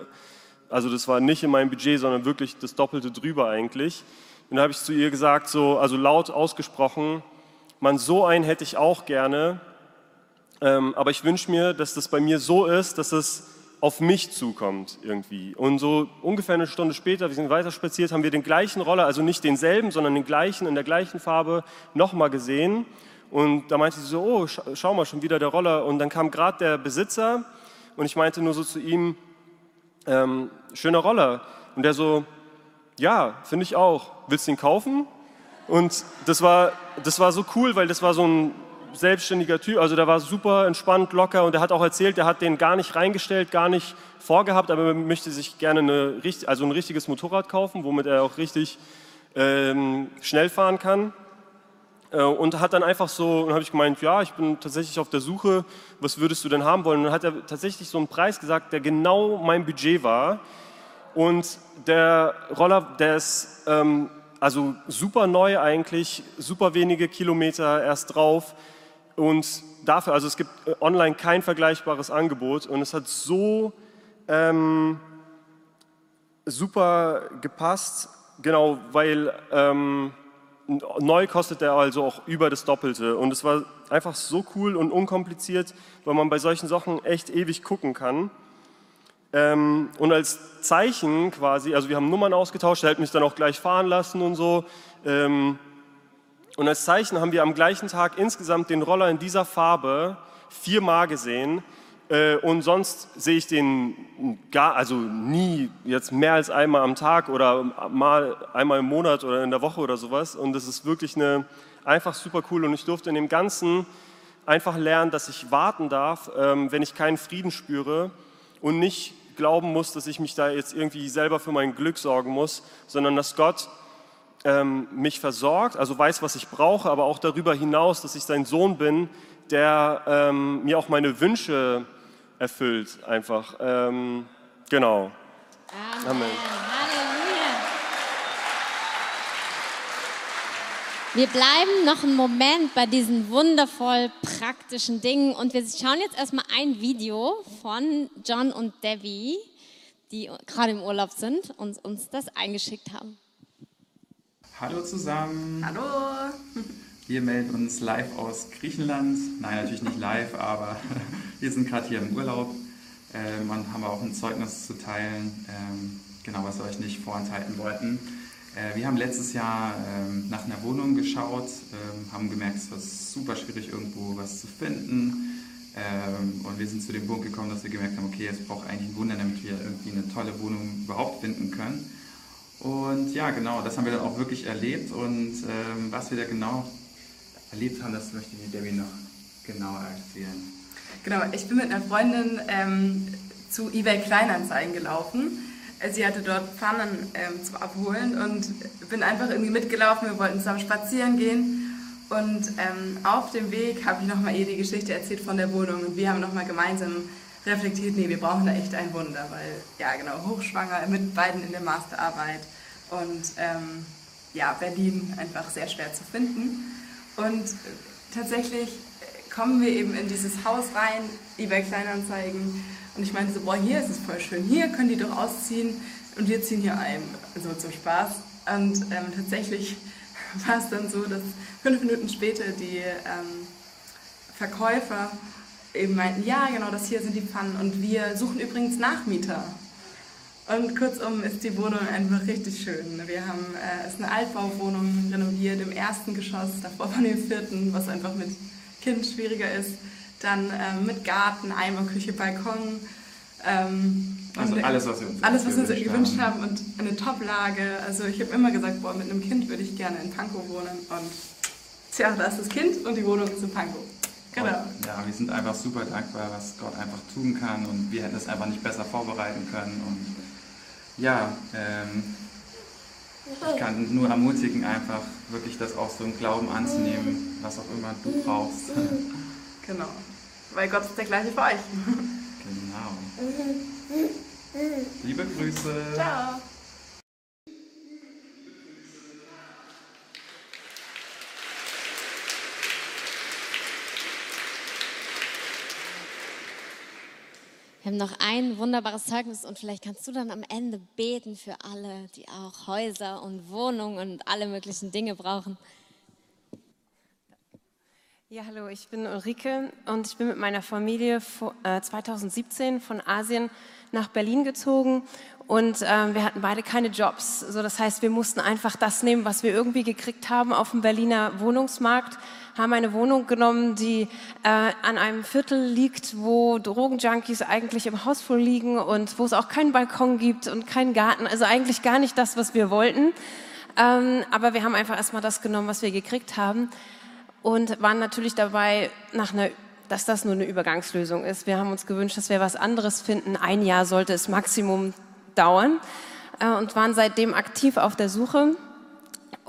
also das war nicht in meinem Budget, sondern wirklich das Doppelte drüber eigentlich. Und da habe ich zu ihr gesagt, so, also laut ausgesprochen, man, so einen hätte ich auch gerne, ähm, aber ich wünsche mir, dass das bei mir so ist, dass es auf mich zukommt irgendwie. Und so ungefähr eine Stunde später, wir sind weiter spaziert, haben wir den gleichen Roller, also nicht denselben, sondern den gleichen, in der gleichen Farbe, nochmal gesehen. Und da meinte sie so, oh, schau mal, schon wieder der Roller. Und dann kam gerade der Besitzer und ich meinte nur so zu ihm, ähm, schöner Roller. Und der so, ja, finde ich auch. Willst du ihn kaufen? Und das war, das war so cool, weil das war so ein selbstständiger Typ, also der war super entspannt, locker und er hat auch erzählt, der hat den gar nicht reingestellt, gar nicht vorgehabt, aber er möchte sich gerne eine, also ein richtiges Motorrad kaufen, womit er auch richtig ähm, schnell fahren kann. Äh, und hat dann einfach so, dann habe ich gemeint, ja, ich bin tatsächlich auf der Suche, was würdest du denn haben wollen? Und dann hat er tatsächlich so einen Preis gesagt, der genau mein Budget war. Und der Roller, der ist ähm, also super neu eigentlich, super wenige Kilometer erst drauf. Und dafür, also es gibt äh, online kein vergleichbares Angebot. Und es hat so ähm, super gepasst, genau, weil... Ähm, neu kostet er also auch über das Doppelte. Und es war einfach so cool und unkompliziert, weil man bei solchen Sachen echt ewig gucken kann. Ähm, und als Zeichen quasi, also wir haben Nummern ausgetauscht, er hat mich dann auch gleich fahren lassen und so. Ähm, und als Zeichen haben wir am gleichen Tag insgesamt den Roller in dieser Farbe viermal gesehen. Äh, und sonst sehe ich den gar, also nie jetzt mehr als einmal am Tag oder mal einmal im Monat oder in der Woche oder sowas. Und das ist wirklich eine, einfach super cool. Und ich durfte in dem Ganzen einfach lernen, dass ich warten darf, ähm, wenn ich keinen Frieden spüre und nicht glauben muss, dass ich mich da jetzt irgendwie selber für mein Glück sorgen muss, sondern dass Gott ähm, mich versorgt, also weiß, was ich brauche, aber auch darüber hinaus, dass ich sein Sohn bin, der ähm, mir auch meine Wünsche erfüllt einfach. Ähm, genau. Amen. Amen. Halleluja. Wir bleiben noch einen Moment bei diesen wundervoll praktischen Dingen und wir schauen jetzt erstmal ein Video von John und Debbie, die gerade im Urlaub sind und uns das eingeschickt haben. Hallo zusammen. Hallo. <laughs> Wir melden uns live aus Griechenland. Nein, natürlich nicht live, aber <laughs> wir sind gerade hier im Urlaub ähm, und haben auch ein Zeugnis zu teilen, ähm, genau, was wir euch nicht vorenthalten wollten. Äh, wir haben letztes Jahr ähm, nach einer Wohnung geschaut, ähm, haben gemerkt, es war super schwierig, irgendwo was zu finden. Ähm, und wir sind zu dem Punkt gekommen, dass wir gemerkt haben, okay, es braucht eigentlich ein Wunder, damit wir irgendwie eine tolle Wohnung überhaupt finden können. Und ja, genau, das haben wir dann auch wirklich erlebt. Und ähm, was wir da genau erlebt haben, das möchte mir Debbie noch genauer erzählen. Genau, ich bin mit einer Freundin ähm, zu eBay Kleinanzeigen gelaufen. Sie hatte dort Pfannen ähm, zum Abholen und bin einfach irgendwie mitgelaufen. Wir wollten zusammen spazieren gehen. Und ähm, auf dem Weg habe ich nochmal ihr die Geschichte erzählt von der Wohnung und wir haben nochmal gemeinsam reflektiert, nee, wir brauchen da echt ein Wunder, weil, ja genau, hochschwanger, mit beiden in der Masterarbeit und ähm, ja, Berlin einfach sehr schwer zu finden. Und tatsächlich kommen wir eben in dieses Haus rein, eBay Kleinanzeigen. Und ich meinte so, boah, hier ist es voll schön, hier können die doch ausziehen und wir ziehen hier ein, so zum Spaß. Und ähm, tatsächlich <laughs> war es dann so, dass fünf Minuten später die ähm, Verkäufer eben meinten, ja, genau, das hier sind die Pfannen und wir suchen übrigens Nachmieter. Und kurzum ist die Wohnung einfach richtig schön. Wir haben, äh, es ist eine Altbauwohnung renoviert im ersten Geschoss, davor von dem vierten, was einfach mit Kind schwieriger ist. Dann ähm, mit Garten, Eimer, Küche, Balkon. Ähm, also alles, was wir uns, alles, was wir uns gewünscht haben. haben und eine Top-Lage. Also ich habe immer gesagt, boah, mit einem Kind würde ich gerne in Pankow wohnen. Und tja, da ist das Kind und die Wohnung ist in Pankow. Genau. Und, ja, wir sind einfach super dankbar, was Gott einfach tun kann und wir hätten es einfach nicht besser vorbereiten können. Und ja, ähm, ich kann nur ermutigen, einfach wirklich das auch so im Glauben anzunehmen, was auch immer du brauchst. <laughs> Genau. Weil Gott ist der gleiche für euch. Genau. <laughs> Liebe Grüße. Ciao. Wir haben noch ein wunderbares Zeugnis und vielleicht kannst du dann am Ende beten für alle, die auch Häuser und Wohnungen und alle möglichen Dinge brauchen. Ja, hallo, ich bin Ulrike und ich bin mit meiner Familie 2017 von Asien nach Berlin gezogen und äh, wir hatten beide keine Jobs. So, das heißt, wir mussten einfach das nehmen, was wir irgendwie gekriegt haben auf dem Berliner Wohnungsmarkt haben eine Wohnung genommen, die äh, an einem Viertel liegt, wo Drogenjunkies eigentlich im Hausflur liegen und wo es auch keinen Balkon gibt und keinen Garten. Also eigentlich gar nicht das, was wir wollten. Ähm, aber wir haben einfach erstmal das genommen, was wir gekriegt haben und waren natürlich dabei, nach einer, dass das nur eine Übergangslösung ist. Wir haben uns gewünscht, dass wir was anderes finden. Ein Jahr sollte es Maximum dauern äh, und waren seitdem aktiv auf der Suche.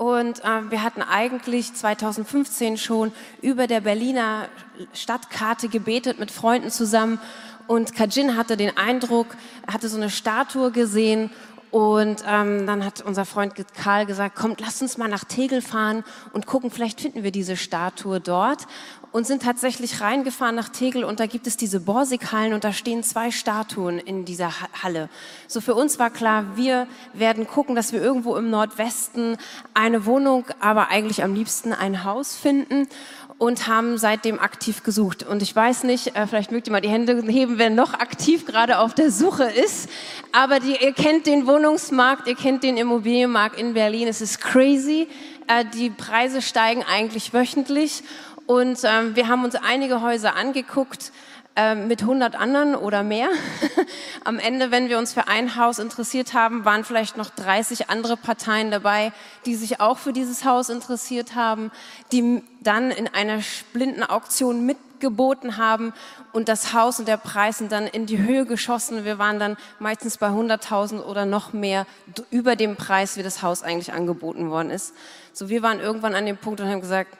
Und äh, wir hatten eigentlich 2015 schon über der Berliner Stadtkarte gebetet mit Freunden zusammen. Und Kajin hatte den Eindruck, er hatte so eine Statue gesehen. Und ähm, dann hat unser Freund Karl gesagt, kommt, lass uns mal nach Tegel fahren und gucken, vielleicht finden wir diese Statue dort und sind tatsächlich reingefahren nach Tegel und da gibt es diese Borsighallen und da stehen zwei Statuen in dieser Halle. So für uns war klar, wir werden gucken, dass wir irgendwo im Nordwesten eine Wohnung, aber eigentlich am liebsten ein Haus finden und haben seitdem aktiv gesucht. Und ich weiß nicht, äh, vielleicht mögt ihr mal die Hände heben, wer noch aktiv gerade auf der Suche ist. Aber die, ihr kennt den Wohnungsmarkt, ihr kennt den Immobilienmarkt in Berlin. Es ist crazy. Äh, die Preise steigen eigentlich wöchentlich. Und ähm, wir haben uns einige Häuser angeguckt äh, mit 100 anderen oder mehr. <laughs> Am Ende, wenn wir uns für ein Haus interessiert haben, waren vielleicht noch 30 andere Parteien dabei, die sich auch für dieses Haus interessiert haben, die dann in einer blinden Auktion mitgeboten haben und das Haus und der Preis sind dann in die Höhe geschossen. Wir waren dann meistens bei 100.000 oder noch mehr über dem Preis, wie das Haus eigentlich angeboten worden ist. So, wir waren irgendwann an dem Punkt und haben gesagt,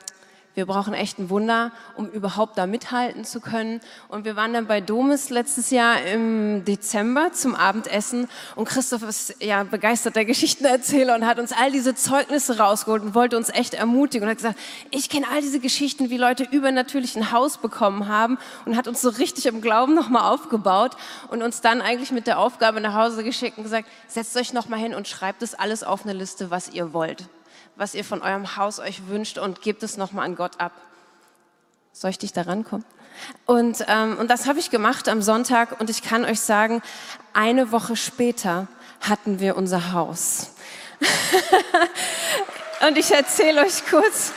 wir brauchen echt ein Wunder, um überhaupt da mithalten zu können. Und wir waren dann bei Domus letztes Jahr im Dezember zum Abendessen und Christoph ist ja begeisterter Geschichtenerzähler und hat uns all diese Zeugnisse rausgeholt und wollte uns echt ermutigen und hat gesagt, ich kenne all diese Geschichten, wie Leute übernatürlich ein Haus bekommen haben und hat uns so richtig im Glauben nochmal aufgebaut und uns dann eigentlich mit der Aufgabe nach Hause geschickt und gesagt, setzt euch nochmal hin und schreibt es alles auf eine Liste, was ihr wollt was ihr von eurem Haus euch wünscht und gebt es nochmal an Gott ab. Soll ich dich da rankommen? Und, ähm, und das habe ich gemacht am Sonntag und ich kann euch sagen, eine Woche später hatten wir unser Haus. <laughs> und ich erzähle euch kurz,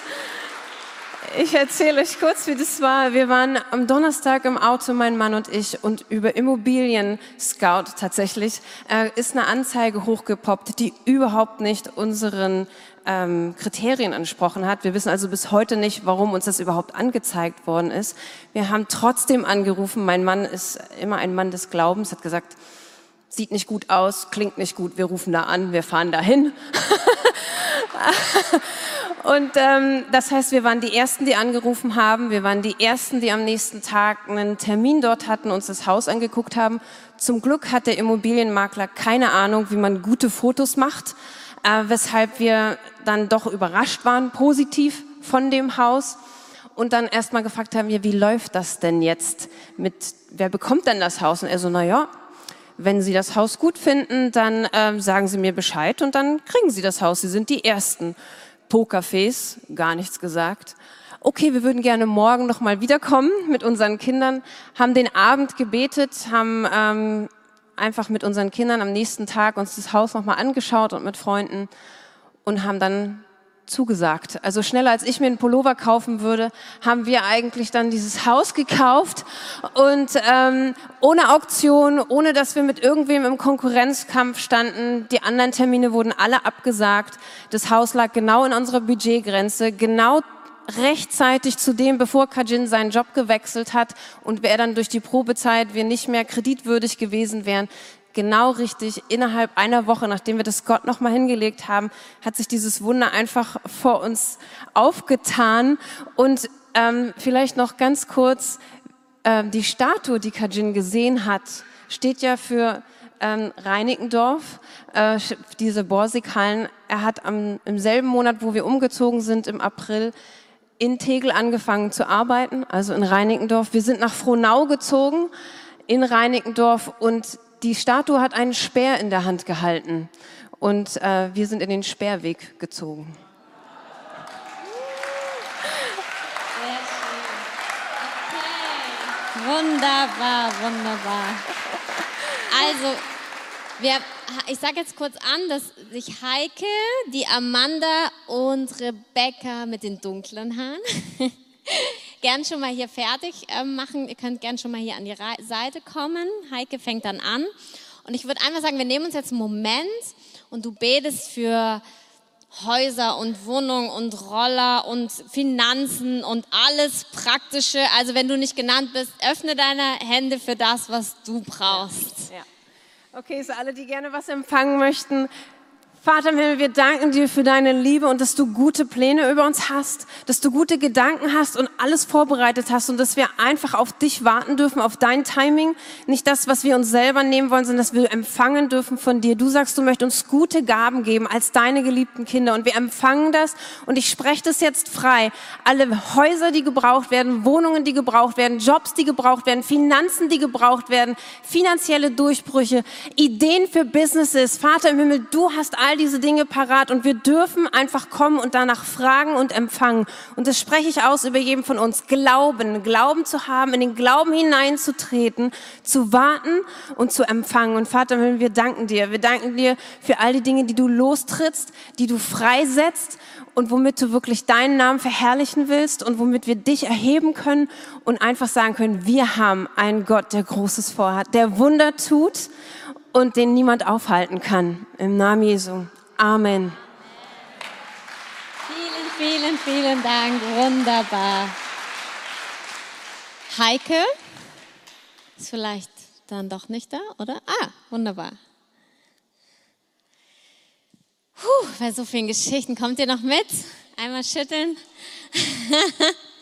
ich erzähle euch kurz, wie das war. Wir waren am Donnerstag im Auto, mein Mann und ich, und über Immobilien Scout tatsächlich äh, ist eine Anzeige hochgepoppt, die überhaupt nicht unseren ähm, Kriterien entsprochen hat. Wir wissen also bis heute nicht, warum uns das überhaupt angezeigt worden ist. Wir haben trotzdem angerufen. Mein Mann ist immer ein Mann des Glaubens, hat gesagt, sieht nicht gut aus, klingt nicht gut, wir rufen da an, wir fahren dahin. <laughs> Und ähm, das heißt, wir waren die Ersten, die angerufen haben. Wir waren die Ersten, die am nächsten Tag einen Termin dort hatten, uns das Haus angeguckt haben. Zum Glück hat der Immobilienmakler keine Ahnung, wie man gute Fotos macht äh, weshalb wir dann doch überrascht waren, positiv von dem Haus und dann erstmal gefragt haben, ja, wie läuft das denn jetzt mit, wer bekommt denn das Haus? Und er so, na ja, wenn Sie das Haus gut finden, dann äh, sagen Sie mir Bescheid und dann kriegen Sie das Haus. Sie sind die Ersten. Pokerface, gar nichts gesagt. Okay, wir würden gerne morgen noch mal wiederkommen mit unseren Kindern, haben den Abend gebetet, haben ähm, einfach mit unseren Kindern am nächsten Tag uns das Haus nochmal angeschaut und mit Freunden und haben dann zugesagt. Also schneller als ich mir einen Pullover kaufen würde, haben wir eigentlich dann dieses Haus gekauft und ähm, ohne Auktion, ohne dass wir mit irgendwem im Konkurrenzkampf standen. Die anderen Termine wurden alle abgesagt. Das Haus lag genau in unserer Budgetgrenze, genau rechtzeitig zu dem, bevor Kajin seinen Job gewechselt hat und er dann durch die Probezeit wir nicht mehr kreditwürdig gewesen wären, genau richtig. Innerhalb einer Woche, nachdem wir das Gott nochmal hingelegt haben, hat sich dieses Wunder einfach vor uns aufgetan. Und ähm, vielleicht noch ganz kurz, äh, die Statue, die Kajin gesehen hat, steht ja für ähm, Reinickendorf, äh, diese Borsighallen. Er hat am, im selben Monat, wo wir umgezogen sind, im April, in Tegel angefangen zu arbeiten, also in Reinickendorf. Wir sind nach Frohnau gezogen, in Reinickendorf und die Statue hat einen Speer in der Hand gehalten und äh, wir sind in den Speerweg gezogen. Wunderbar, wunderbar. Also, wir, ich sage jetzt kurz an, dass sich Heike, die Amanda und Rebecca mit den dunklen Haaren <laughs> gern schon mal hier fertig äh, machen. Ihr könnt gern schon mal hier an die Seite kommen. Heike fängt dann an. Und ich würde einfach sagen, wir nehmen uns jetzt einen Moment und du betest für Häuser und Wohnungen und Roller und Finanzen und alles Praktische. Also wenn du nicht genannt bist, öffne deine Hände für das, was du brauchst. Ja. Okay, so alle, die gerne was empfangen möchten, Vater im Himmel, wir danken dir für deine Liebe und dass du gute Pläne über uns hast, dass du gute Gedanken hast und alles vorbereitet hast und dass wir einfach auf dich warten dürfen, auf dein Timing. Nicht das, was wir uns selber nehmen wollen, sondern dass wir empfangen dürfen von dir. Du sagst, du möchtest uns gute Gaben geben als deine geliebten Kinder und wir empfangen das und ich spreche das jetzt frei. Alle Häuser, die gebraucht werden, Wohnungen, die gebraucht werden, Jobs, die gebraucht werden, Finanzen, die gebraucht werden, finanzielle Durchbrüche, Ideen für Businesses. Vater im Himmel, du hast all all diese Dinge parat und wir dürfen einfach kommen und danach fragen und empfangen. Und das spreche ich aus über jedem von uns. Glauben, Glauben zu haben, in den Glauben hineinzutreten, zu warten und zu empfangen. Und Vater, wir danken dir. Wir danken dir für all die Dinge, die du lostrittst, die du freisetzt und womit du wirklich deinen Namen verherrlichen willst und womit wir dich erheben können und einfach sagen können, wir haben einen Gott, der Großes vorhat, der Wunder tut und den niemand aufhalten kann. Im Namen Jesu. Amen. Vielen, vielen, vielen Dank. Wunderbar. Heike ist vielleicht dann doch nicht da, oder? Ah, wunderbar. Puh, bei so vielen Geschichten kommt ihr noch mit? Einmal schütteln. <laughs>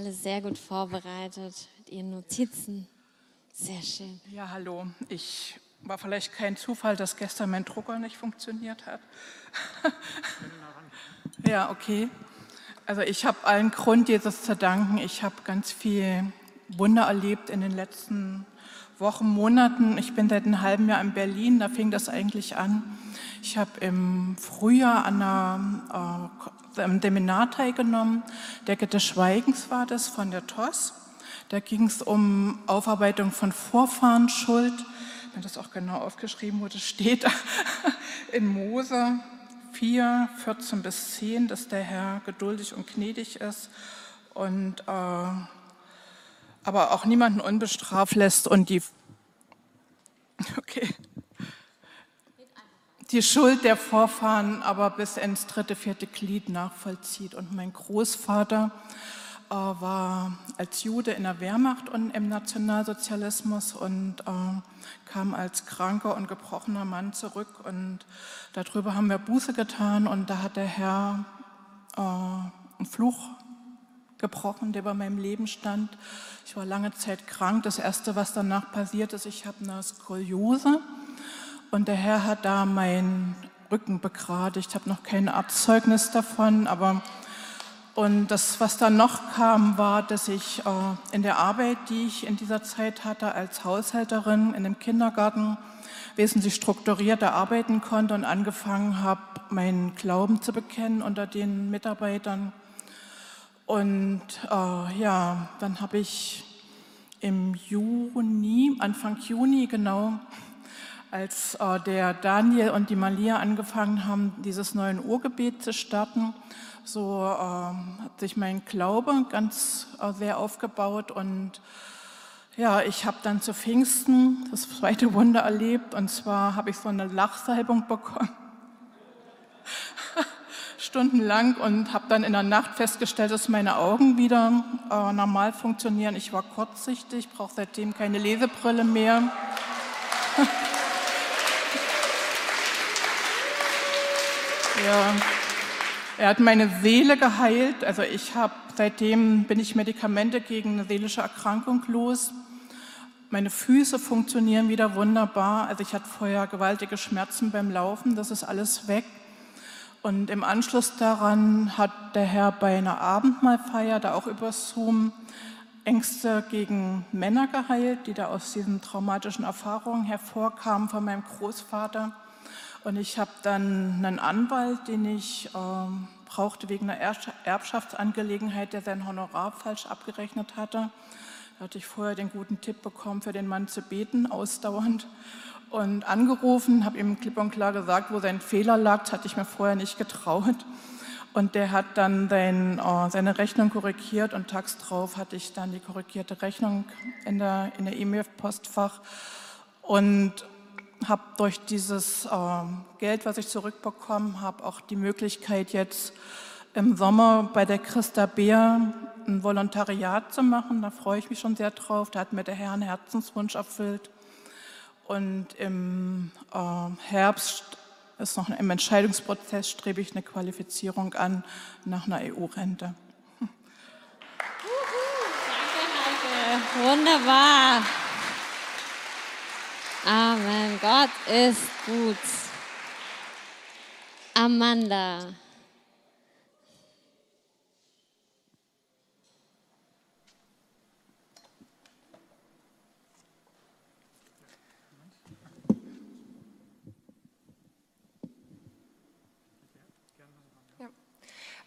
Alle sehr gut vorbereitet mit ihren Notizen. Sehr schön. Ja, hallo. Ich war vielleicht kein Zufall, dass gestern mein Drucker nicht funktioniert hat. ja, okay. Also ich habe allen Grund, Jesus zu danken. Ich habe ganz viel Wunder erlebt in den letzten Wochen, Monaten. Ich bin seit einem halben Jahr in Berlin, da fing das eigentlich an. Ich habe im Frühjahr an einer am Seminar teilgenommen. Decke des Schweigens war das von der TOS. Da ging es um Aufarbeitung von Vorfahrenschuld. Wenn das auch genau aufgeschrieben wurde, <laughs> steht <laughs> in Mose 4, 14 bis 10, dass der Herr geduldig und gnädig ist und äh, aber auch niemanden unbestraft lässt und die <laughs> okay die Schuld der Vorfahren aber bis ins dritte, vierte Glied nachvollzieht. Und mein Großvater äh, war als Jude in der Wehrmacht und im Nationalsozialismus und äh, kam als kranker und gebrochener Mann zurück. Und darüber haben wir Buße getan und da hat der Herr äh, einen Fluch gebrochen, der bei meinem Leben stand. Ich war lange Zeit krank. Das Erste, was danach passiert ist, ich habe eine Skoliose. Und der Herr hat da meinen Rücken begradigt. Ich habe noch kein Arztzeugnis davon, aber und das, was dann noch kam, war, dass ich äh, in der Arbeit, die ich in dieser Zeit hatte als Haushälterin in dem Kindergarten, wesentlich strukturierter arbeiten konnte und angefangen habe, meinen Glauben zu bekennen unter den Mitarbeitern. Und äh, ja, dann habe ich im Juni, Anfang Juni genau, als äh, der Daniel und die Malia angefangen haben, dieses neue Urgebet zu starten, so äh, hat sich mein Glaube ganz äh, sehr aufgebaut und ja, ich habe dann zu Pfingsten das zweite Wunder erlebt und zwar habe ich so eine Lachsalbung bekommen. <laughs> Stunden lang und habe dann in der Nacht festgestellt, dass meine Augen wieder äh, normal funktionieren. Ich war kurzsichtig, brauche seitdem keine Lesebrille mehr. <laughs> ja. Er hat meine Seele geheilt. Also ich habe seitdem bin ich Medikamente gegen eine seelische Erkrankung los. Meine Füße funktionieren wieder wunderbar. Also ich hatte vorher gewaltige Schmerzen beim Laufen. Das ist alles weg. Und im Anschluss daran hat der Herr bei einer Abendmahlfeier, da auch über Zoom, Ängste gegen Männer geheilt, die da aus diesen traumatischen Erfahrungen hervorkamen von meinem Großvater. Und ich habe dann einen Anwalt, den ich äh, brauchte wegen einer Erbschaftsangelegenheit, der sein Honorar falsch abgerechnet hatte. Da hatte ich vorher den guten Tipp bekommen, für den Mann zu beten, ausdauernd. Und angerufen, habe ihm klipp und klar gesagt, wo sein Fehler lag. Das hatte ich mir vorher nicht getraut. Und der hat dann sein, äh, seine Rechnung korrigiert und tags drauf hatte ich dann die korrigierte Rechnung in der in der E-Mail-Postfach. Und habe durch dieses äh, Geld, was ich zurückbekommen habe, auch die Möglichkeit jetzt im Sommer bei der Christa Beer ein Volontariat zu machen. Da freue ich mich schon sehr drauf. Da hat mir der Herr einen Herzenswunsch erfüllt. Und im äh, Herbst ist noch im Entscheidungsprozess, strebe ich eine Qualifizierung an nach einer EU-Rente. Danke, Heike. Wunderbar. Amen. Gott ist gut. Amanda.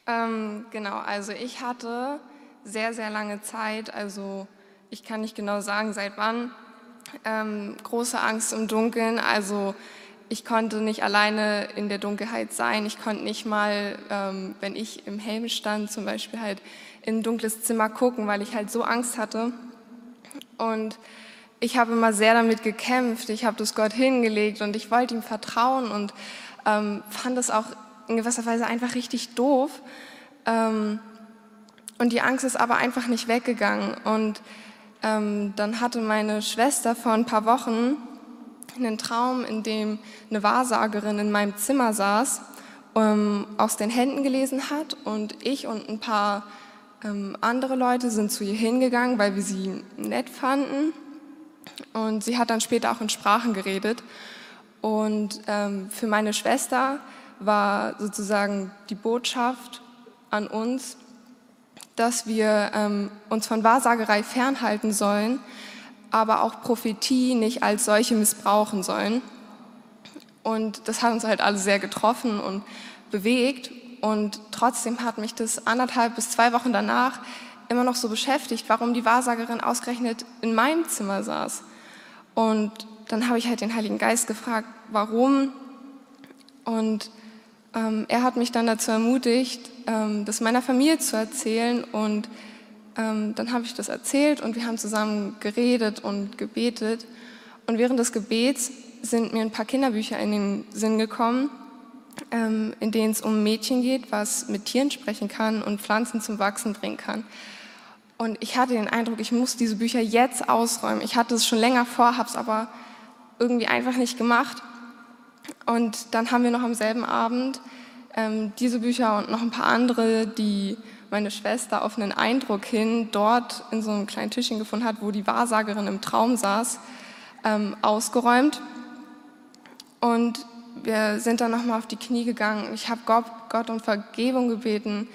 Ähm, genau, also ich hatte sehr, sehr lange Zeit, also ich kann nicht genau sagen, seit wann, ähm, große Angst im Dunkeln. Also ich konnte nicht alleine in der Dunkelheit sein. Ich konnte nicht mal, ähm, wenn ich im Helm stand, zum Beispiel halt in ein dunkles Zimmer gucken, weil ich halt so Angst hatte. Und ich habe immer sehr damit gekämpft. Ich habe das Gott hingelegt und ich wollte ihm vertrauen und ähm, fand es auch in gewisser Weise einfach richtig doof. Ähm, und die Angst ist aber einfach nicht weggegangen. Und ähm, dann hatte meine Schwester vor ein paar Wochen einen Traum, in dem eine Wahrsagerin in meinem Zimmer saß, ähm, aus den Händen gelesen hat und ich und ein paar ähm, andere Leute sind zu ihr hingegangen, weil wir sie nett fanden. Und sie hat dann später auch in Sprachen geredet. Und ähm, für meine Schwester war sozusagen die Botschaft an uns, dass wir ähm, uns von Wahrsagerei fernhalten sollen, aber auch Prophetie nicht als solche missbrauchen sollen. Und das hat uns halt alle sehr getroffen und bewegt. Und trotzdem hat mich das anderthalb bis zwei Wochen danach immer noch so beschäftigt, warum die Wahrsagerin ausgerechnet in meinem Zimmer saß. Und dann habe ich halt den Heiligen Geist gefragt, warum. Und ähm, er hat mich dann dazu ermutigt, das meiner Familie zu erzählen. Und ähm, dann habe ich das erzählt und wir haben zusammen geredet und gebetet. Und während des Gebets sind mir ein paar Kinderbücher in den Sinn gekommen, ähm, in denen es um ein Mädchen geht, was mit Tieren sprechen kann und Pflanzen zum Wachsen bringen kann. Und ich hatte den Eindruck, ich muss diese Bücher jetzt ausräumen. Ich hatte es schon länger vor, habe es aber irgendwie einfach nicht gemacht. Und dann haben wir noch am selben Abend ähm, diese Bücher und noch ein paar andere, die meine Schwester auf einen Eindruck hin dort in so einem kleinen Tischchen gefunden hat, wo die Wahrsagerin im Traum saß, ähm, ausgeräumt. Und wir sind dann nochmal auf die Knie gegangen. Ich habe Gott, Gott, um Vergebung gebeten,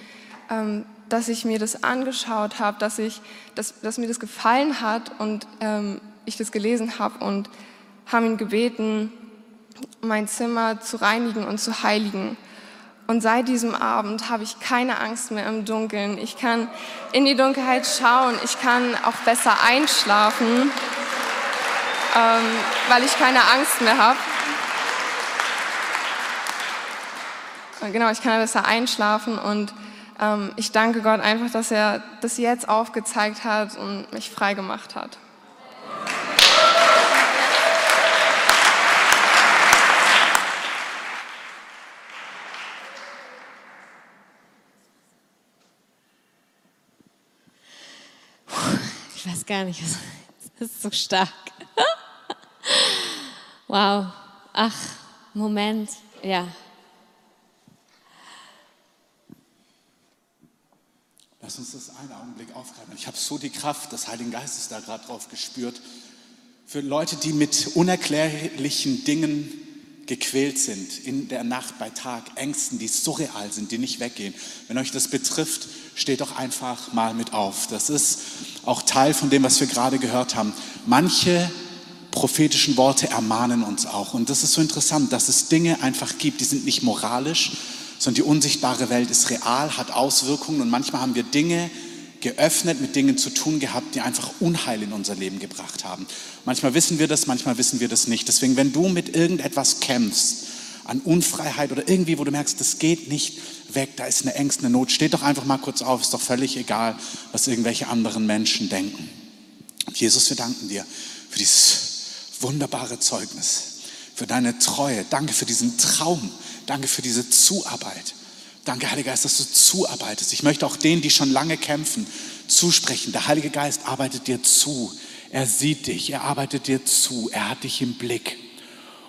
ähm, dass ich mir das angeschaut habe, dass, dass, dass mir das gefallen hat und ähm, ich das gelesen habe und haben ihn gebeten, mein Zimmer zu reinigen und zu heiligen. Und seit diesem Abend habe ich keine Angst mehr im Dunkeln. Ich kann in die Dunkelheit schauen. Ich kann auch besser einschlafen, ähm, weil ich keine Angst mehr habe. Genau, ich kann besser einschlafen und ähm, ich danke Gott einfach, dass er das jetzt aufgezeigt hat und mich frei gemacht hat. Gar nicht. Das ist so stark. <laughs> Wow. Ach, Moment. Ja. Lass uns das einen Augenblick aufgreifen. Ich habe so die Kraft des Heiligen Geistes da gerade drauf gespürt. Für Leute, die mit unerklärlichen Dingen gequält sind, in der Nacht, bei Tag, Ängsten, die surreal sind, die nicht weggehen. Wenn euch das betrifft, steht doch einfach mal mit auf. Das ist auch Teil von dem, was wir gerade gehört haben. Manche prophetischen Worte ermahnen uns auch. Und das ist so interessant, dass es Dinge einfach gibt, die sind nicht moralisch, sondern die unsichtbare Welt ist real, hat Auswirkungen und manchmal haben wir Dinge geöffnet, mit Dingen zu tun gehabt, die einfach Unheil in unser Leben gebracht haben. Manchmal wissen wir das, manchmal wissen wir das nicht. Deswegen, wenn du mit irgendetwas kämpfst, an Unfreiheit oder irgendwie, wo du merkst, das geht nicht weg, da ist eine Ängste, eine Not, steht doch einfach mal kurz auf, ist doch völlig egal, was irgendwelche anderen Menschen denken. Und Jesus, wir danken dir für dieses wunderbare Zeugnis, für deine Treue. Danke für diesen Traum. Danke für diese Zuarbeit. Danke, Heiliger Geist, dass du zuarbeitest. Ich möchte auch denen, die schon lange kämpfen, zusprechen. Der Heilige Geist arbeitet dir zu. Er sieht dich, er arbeitet dir zu, er hat dich im Blick.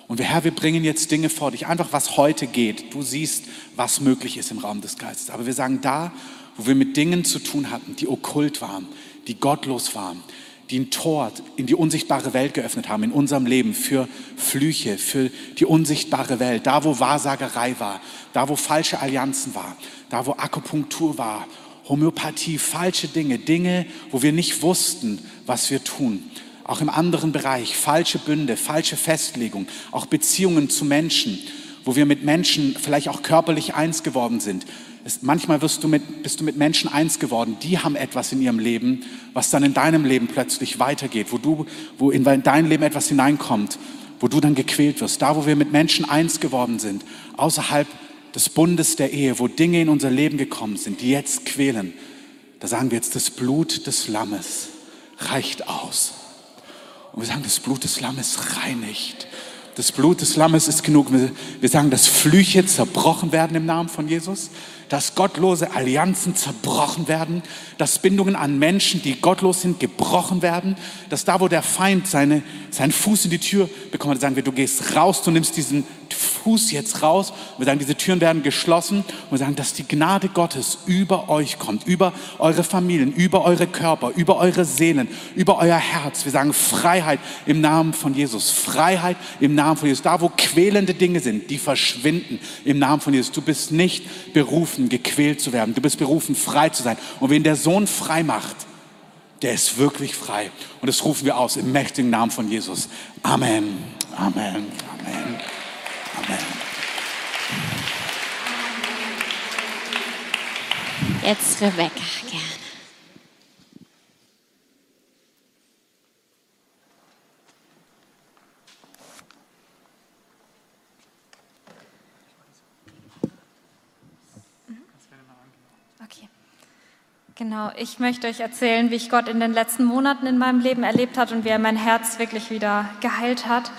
Und Herr, wir bringen jetzt Dinge vor dich, einfach was heute geht. Du siehst, was möglich ist im Raum des Geistes. Aber wir sagen da, wo wir mit Dingen zu tun hatten, die okkult waren, die gottlos waren, die ein Tor in die unsichtbare Welt geöffnet haben, in unserem Leben, für Flüche, für die unsichtbare Welt, da wo Wahrsagerei war, da wo falsche Allianzen war, da wo Akupunktur war, Homöopathie, falsche Dinge, Dinge, wo wir nicht wussten, was wir tun. Auch im anderen Bereich, falsche Bünde, falsche Festlegung, auch Beziehungen zu Menschen, wo wir mit Menschen vielleicht auch körperlich eins geworden sind, es, manchmal wirst du mit, bist du mit Menschen eins geworden, die haben etwas in ihrem Leben, was dann in deinem Leben plötzlich weitergeht, wo, du, wo in dein Leben etwas hineinkommt, wo du dann gequält wirst. Da, wo wir mit Menschen eins geworden sind, außerhalb des Bundes der Ehe, wo Dinge in unser Leben gekommen sind, die jetzt quälen, da sagen wir jetzt, das Blut des Lammes reicht aus. Und wir sagen, das Blut des Lammes reinigt. Das Blut des Lammes ist genug. Wir sagen, dass Flüche zerbrochen werden im Namen von Jesus dass gottlose Allianzen zerbrochen werden, dass Bindungen an Menschen, die gottlos sind, gebrochen werden, dass da, wo der Feind seine, seinen Fuß in die Tür bekommt, sagen wir, du gehst raus, du nimmst diesen Fuß jetzt raus. Wir sagen, diese Türen werden geschlossen und wir sagen, dass die Gnade Gottes über euch kommt, über eure Familien, über eure Körper, über eure Seelen, über euer Herz. Wir sagen Freiheit im Namen von Jesus, Freiheit im Namen von Jesus. Da, wo quälende Dinge sind, die verschwinden im Namen von Jesus. Du bist nicht berufen, gequält zu werden. Du bist berufen, frei zu sein. Und wen der Sohn frei macht, der ist wirklich frei. Und das rufen wir aus im mächtigen Namen von Jesus. Amen. Amen. Amen. Amen. Jetzt Rebecca, gerne. Okay. Genau, ich möchte euch erzählen, wie ich Gott in den letzten Monaten in meinem Leben erlebt hat und wie er mein Herz wirklich wieder geheilt hat.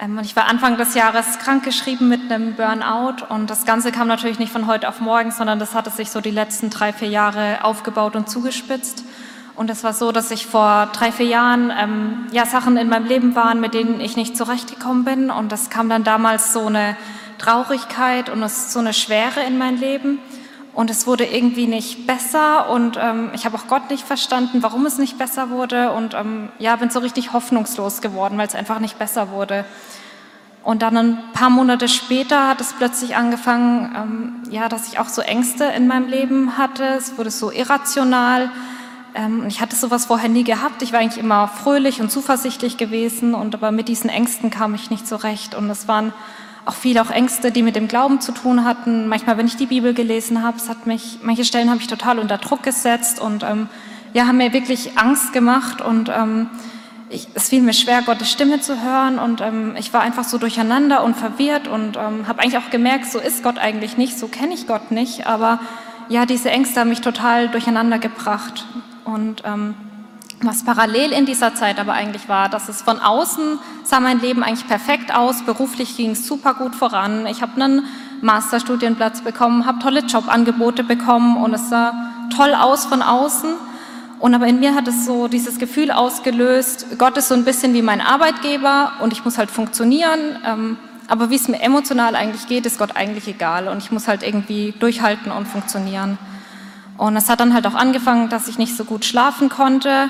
Ähm, und ich war Anfang des Jahres krankgeschrieben mit einem Burnout und das Ganze kam natürlich nicht von heute auf morgen, sondern das hatte sich so die letzten drei, vier Jahre aufgebaut und zugespitzt. Und es war so, dass ich vor drei, vier Jahren ähm, ja, Sachen in meinem Leben waren, mit denen ich nicht zurechtgekommen bin. Und es kam dann damals so eine Traurigkeit und so eine Schwere in mein Leben. Und es wurde irgendwie nicht besser und ähm, ich habe auch Gott nicht verstanden, warum es nicht besser wurde. Und ähm, ja, bin so richtig hoffnungslos geworden, weil es einfach nicht besser wurde. Und dann ein paar Monate später hat es plötzlich angefangen, ähm, ja, dass ich auch so Ängste in meinem Leben hatte. Es wurde so irrational. Ähm, ich hatte sowas vorher nie gehabt. Ich war eigentlich immer fröhlich und zuversichtlich gewesen. Und aber mit diesen Ängsten kam ich nicht zurecht. Und es waren auch viele auch Ängste, die mit dem Glauben zu tun hatten. Manchmal, wenn ich die Bibel gelesen habe, es hat mich, manche Stellen habe ich total unter Druck gesetzt und ähm, ja, haben mir wirklich Angst gemacht und ähm, ich, es fiel mir schwer, Gottes Stimme zu hören und ähm, ich war einfach so durcheinander und verwirrt und ähm, habe eigentlich auch gemerkt, so ist Gott eigentlich nicht, so kenne ich Gott nicht, aber ja, diese Ängste haben mich total durcheinander gebracht und ähm, was parallel in dieser Zeit aber eigentlich war, dass es von außen sah mein Leben eigentlich perfekt aus, beruflich ging es super gut voran. Ich habe einen Masterstudienplatz bekommen, habe tolle Jobangebote bekommen und es sah toll aus von außen. Und aber in mir hat es so dieses Gefühl ausgelöst, Gott ist so ein bisschen wie mein Arbeitgeber und ich muss halt funktionieren. Ähm, aber wie es mir emotional eigentlich geht, ist Gott eigentlich egal und ich muss halt irgendwie durchhalten und funktionieren. Und es hat dann halt auch angefangen, dass ich nicht so gut schlafen konnte.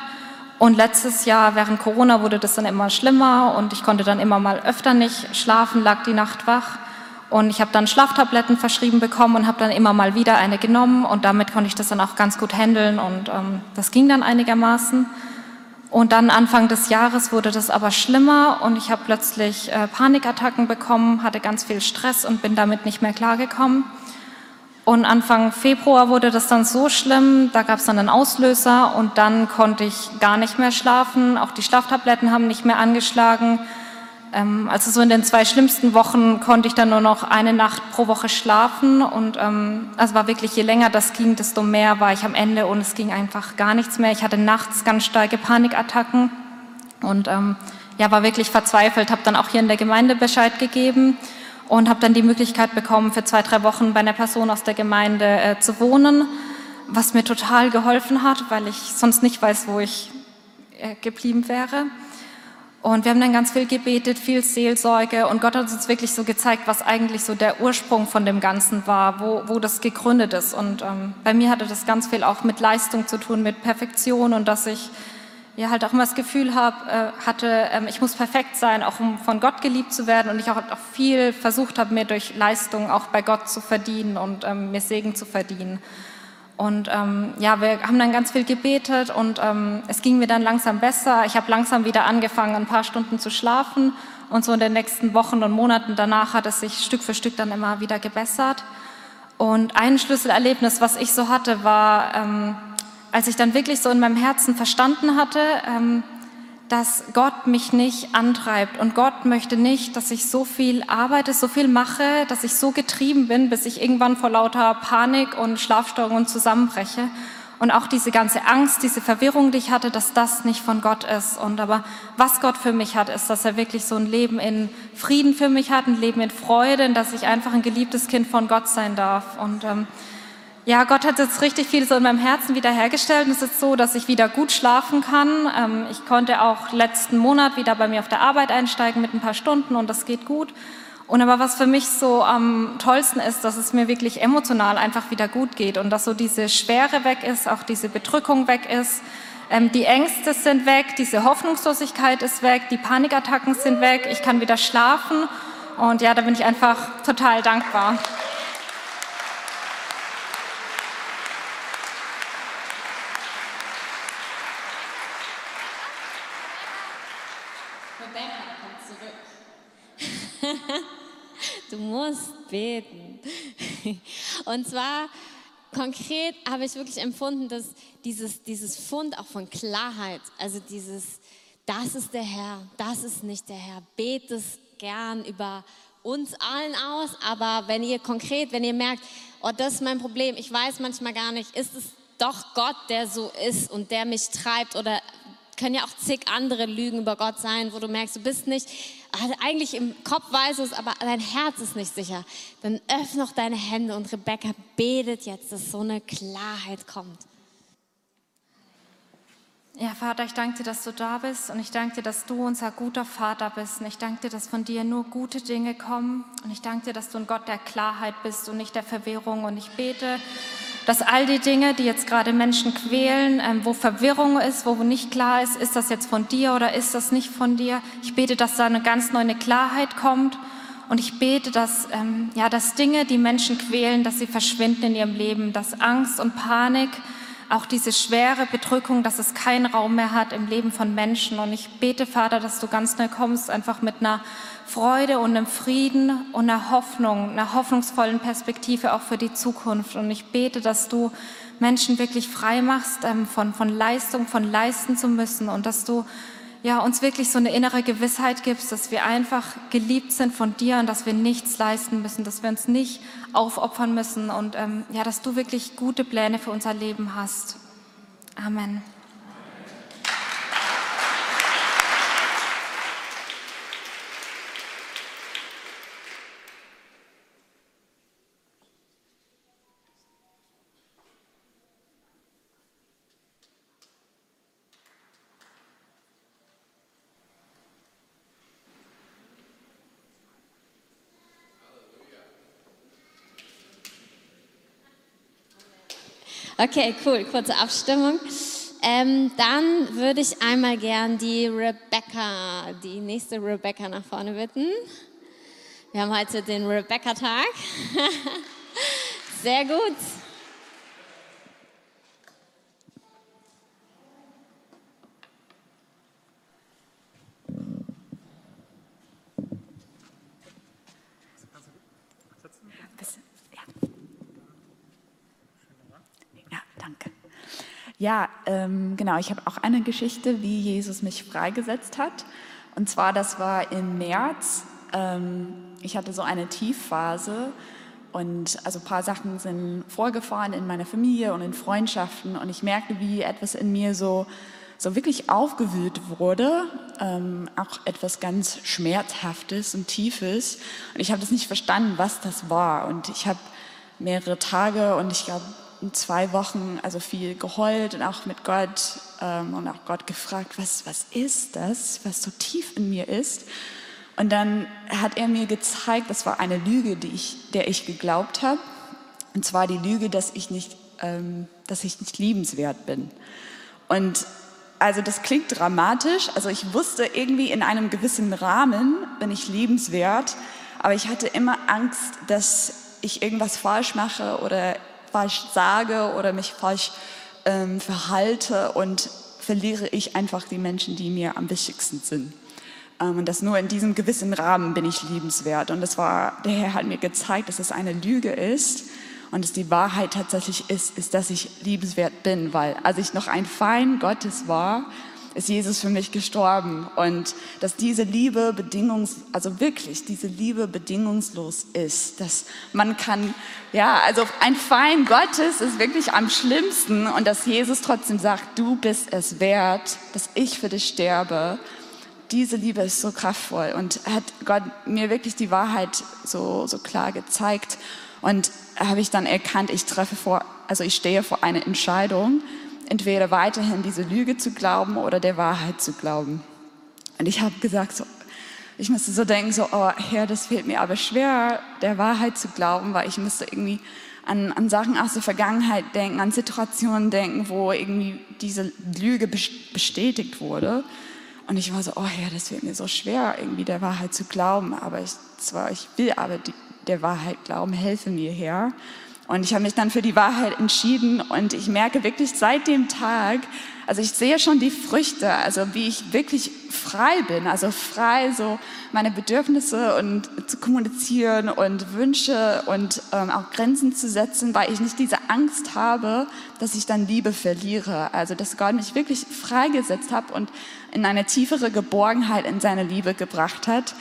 Und letztes Jahr während Corona wurde das dann immer schlimmer und ich konnte dann immer mal öfter nicht schlafen, lag die Nacht wach. Und ich habe dann Schlaftabletten verschrieben bekommen und habe dann immer mal wieder eine genommen und damit konnte ich das dann auch ganz gut handeln und ähm, das ging dann einigermaßen. Und dann Anfang des Jahres wurde das aber schlimmer und ich habe plötzlich äh, Panikattacken bekommen, hatte ganz viel Stress und bin damit nicht mehr klargekommen. Und Anfang Februar wurde das dann so schlimm, da gab es dann einen Auslöser und dann konnte ich gar nicht mehr schlafen. Auch die Schlaftabletten haben nicht mehr angeschlagen. Ähm, also so in den zwei schlimmsten Wochen konnte ich dann nur noch eine Nacht pro Woche schlafen und ähm, also war wirklich, je länger das ging, desto mehr war ich am Ende und es ging einfach gar nichts mehr. Ich hatte nachts ganz starke Panikattacken und ähm, ja, war wirklich verzweifelt, habe dann auch hier in der Gemeinde Bescheid gegeben und habe dann die Möglichkeit bekommen, für zwei, drei Wochen bei einer Person aus der Gemeinde äh, zu wohnen, was mir total geholfen hat, weil ich sonst nicht weiß, wo ich äh, geblieben wäre. Und wir haben dann ganz viel gebetet, viel Seelsorge und Gott hat uns wirklich so gezeigt, was eigentlich so der Ursprung von dem Ganzen war, wo, wo das gegründet ist. Und ähm, bei mir hatte das ganz viel auch mit Leistung zu tun, mit Perfektion und dass ich ja halt auch immer das Gefühl hab, äh, hatte, ähm, ich muss perfekt sein, auch um von Gott geliebt zu werden und ich auch, auch viel versucht habe, mir durch Leistung auch bei Gott zu verdienen und ähm, mir Segen zu verdienen. Und ähm, ja, wir haben dann ganz viel gebetet und ähm, es ging mir dann langsam besser. Ich habe langsam wieder angefangen, ein paar Stunden zu schlafen und so in den nächsten Wochen und Monaten danach hat es sich Stück für Stück dann immer wieder gebessert. Und ein Schlüsselerlebnis, was ich so hatte, war, ähm, als ich dann wirklich so in meinem Herzen verstanden hatte, ähm, dass Gott mich nicht antreibt und Gott möchte nicht, dass ich so viel arbeite, so viel mache, dass ich so getrieben bin, bis ich irgendwann vor lauter Panik und Schlafstörungen zusammenbreche. Und auch diese ganze Angst, diese Verwirrung, die ich hatte, dass das nicht von Gott ist. Und aber was Gott für mich hat, ist, dass er wirklich so ein Leben in Frieden für mich hat, ein Leben in Freude, dass ich einfach ein geliebtes Kind von Gott sein darf. Und ähm, ja, Gott hat jetzt richtig viel so in meinem Herzen wiederhergestellt. Und es ist so, dass ich wieder gut schlafen kann. Ähm, ich konnte auch letzten Monat wieder bei mir auf der Arbeit einsteigen mit ein paar Stunden und das geht gut. Und aber was für mich so am tollsten ist, dass es mir wirklich emotional einfach wieder gut geht und dass so diese Schwere weg ist, auch diese Bedrückung weg ist. Ähm, die Ängste sind weg, diese Hoffnungslosigkeit ist weg, die Panikattacken sind weg, ich kann wieder schlafen. Und ja, da bin ich einfach total dankbar. Du musst beten. <laughs> Und zwar konkret habe ich wirklich empfunden, dass dieses, dieses Fund auch von Klarheit, also dieses, das ist der Herr, das ist nicht der Herr, betet es gern über uns allen aus, aber wenn ihr konkret, wenn ihr merkt, oh, das ist mein Problem, ich weiß manchmal gar nicht, ist es doch Gott, der so ist und der mich treibt oder können ja auch zig andere Lügen über Gott sein, wo du merkst, du bist nicht, eigentlich im Kopf weißt du es, aber dein Herz ist nicht sicher. Dann öffne noch deine Hände und Rebecca betet jetzt, dass so eine Klarheit kommt. Ja, Vater, ich danke dir, dass du da bist und ich danke dir, dass du unser guter Vater bist. Und ich danke dir, dass von dir nur gute Dinge kommen. Und ich danke dir, dass du ein Gott der Klarheit bist und nicht der Verwirrung. Und ich bete, dass all die Dinge, die jetzt gerade Menschen quälen, ähm, wo Verwirrung ist, wo nicht klar ist, ist das jetzt von dir oder ist das nicht von dir, ich bete, dass da eine ganz neue Klarheit kommt. Und ich bete, dass, ähm, ja, dass Dinge, die Menschen quälen, dass sie verschwinden in ihrem Leben, dass Angst und Panik, auch diese schwere Bedrückung, dass es keinen Raum mehr hat im Leben von Menschen. Und ich bete, Vater, dass du ganz neu kommst, einfach mit einer Freude und einem Frieden und einer Hoffnung, einer hoffnungsvollen Perspektive auch für die Zukunft. Und ich bete, dass du Menschen wirklich frei machst ähm, von, von Leistung, von leisten zu müssen und dass du ja, uns wirklich so eine innere Gewissheit gibst, dass wir einfach geliebt sind von dir und dass wir nichts leisten müssen, dass wir uns nicht aufopfern müssen und ähm, ja, dass du wirklich gute Pläne für unser Leben hast. Amen. Okay, cool, kurze Abstimmung. Ähm, dann würde ich einmal gern die Rebecca, die nächste Rebecca nach vorne bitten. Wir haben heute den Rebecca-Tag. <laughs> Sehr gut. Ja, ähm, genau. Ich habe auch eine Geschichte, wie Jesus mich freigesetzt hat. Und zwar, das war im März. Ähm, ich hatte so eine Tiefphase und also ein paar Sachen sind vorgefahren in meiner Familie und in Freundschaften und ich merkte, wie etwas in mir so so wirklich aufgewühlt wurde, ähm, auch etwas ganz Schmerzhaftes und Tiefes. Und ich habe das nicht verstanden, was das war. Und ich habe mehrere Tage und ich glaube zwei Wochen also viel geheult und auch mit Gott ähm, und auch Gott gefragt, was, was ist das, was so tief in mir ist. Und dann hat er mir gezeigt, das war eine Lüge, die ich, der ich geglaubt habe. Und zwar die Lüge, dass ich nicht, ähm, dass ich nicht liebenswert bin. Und also das klingt dramatisch. Also ich wusste irgendwie in einem gewissen Rahmen bin ich liebenswert, aber ich hatte immer Angst, dass ich irgendwas falsch mache oder falsch sage oder mich falsch ähm, verhalte und verliere ich einfach die Menschen, die mir am wichtigsten sind. Ähm, und das nur in diesem gewissen Rahmen bin ich liebenswert. Und das war, der Herr hat mir gezeigt, dass es eine Lüge ist und dass die Wahrheit tatsächlich ist, ist, dass ich liebenswert bin, weil als ich noch ein Feind Gottes war, ist Jesus für mich gestorben. Und dass diese Liebe bedingungs, also wirklich diese Liebe bedingungslos ist, dass man kann, ja, also ein Feind Gottes ist wirklich am schlimmsten. Und dass Jesus trotzdem sagt, du bist es wert, dass ich für dich sterbe. Diese Liebe ist so kraftvoll. Und hat Gott mir wirklich die Wahrheit so, so klar gezeigt. Und habe ich dann erkannt, ich treffe vor, also ich stehe vor einer Entscheidung entweder weiterhin diese Lüge zu glauben oder der Wahrheit zu glauben. Und ich habe gesagt, so, ich musste so denken, so, oh Herr, das fehlt mir aber schwer, der Wahrheit zu glauben, weil ich müsste irgendwie an, an Sachen aus der Vergangenheit denken, an Situationen denken, wo irgendwie diese Lüge bestätigt wurde. Und ich war so, oh Herr, das fehlt mir so schwer, irgendwie der Wahrheit zu glauben. Aber ich, zwar, ich will aber die, der Wahrheit glauben, helfe mir, Herr. Und ich habe mich dann für die Wahrheit entschieden und ich merke wirklich seit dem Tag, also ich sehe schon die Früchte, also wie ich wirklich frei bin, also frei so meine Bedürfnisse und zu kommunizieren und Wünsche und ähm, auch Grenzen zu setzen, weil ich nicht diese Angst habe, dass ich dann Liebe verliere. Also dass Gott mich wirklich freigesetzt hat und in eine tiefere Geborgenheit in seine Liebe gebracht hat.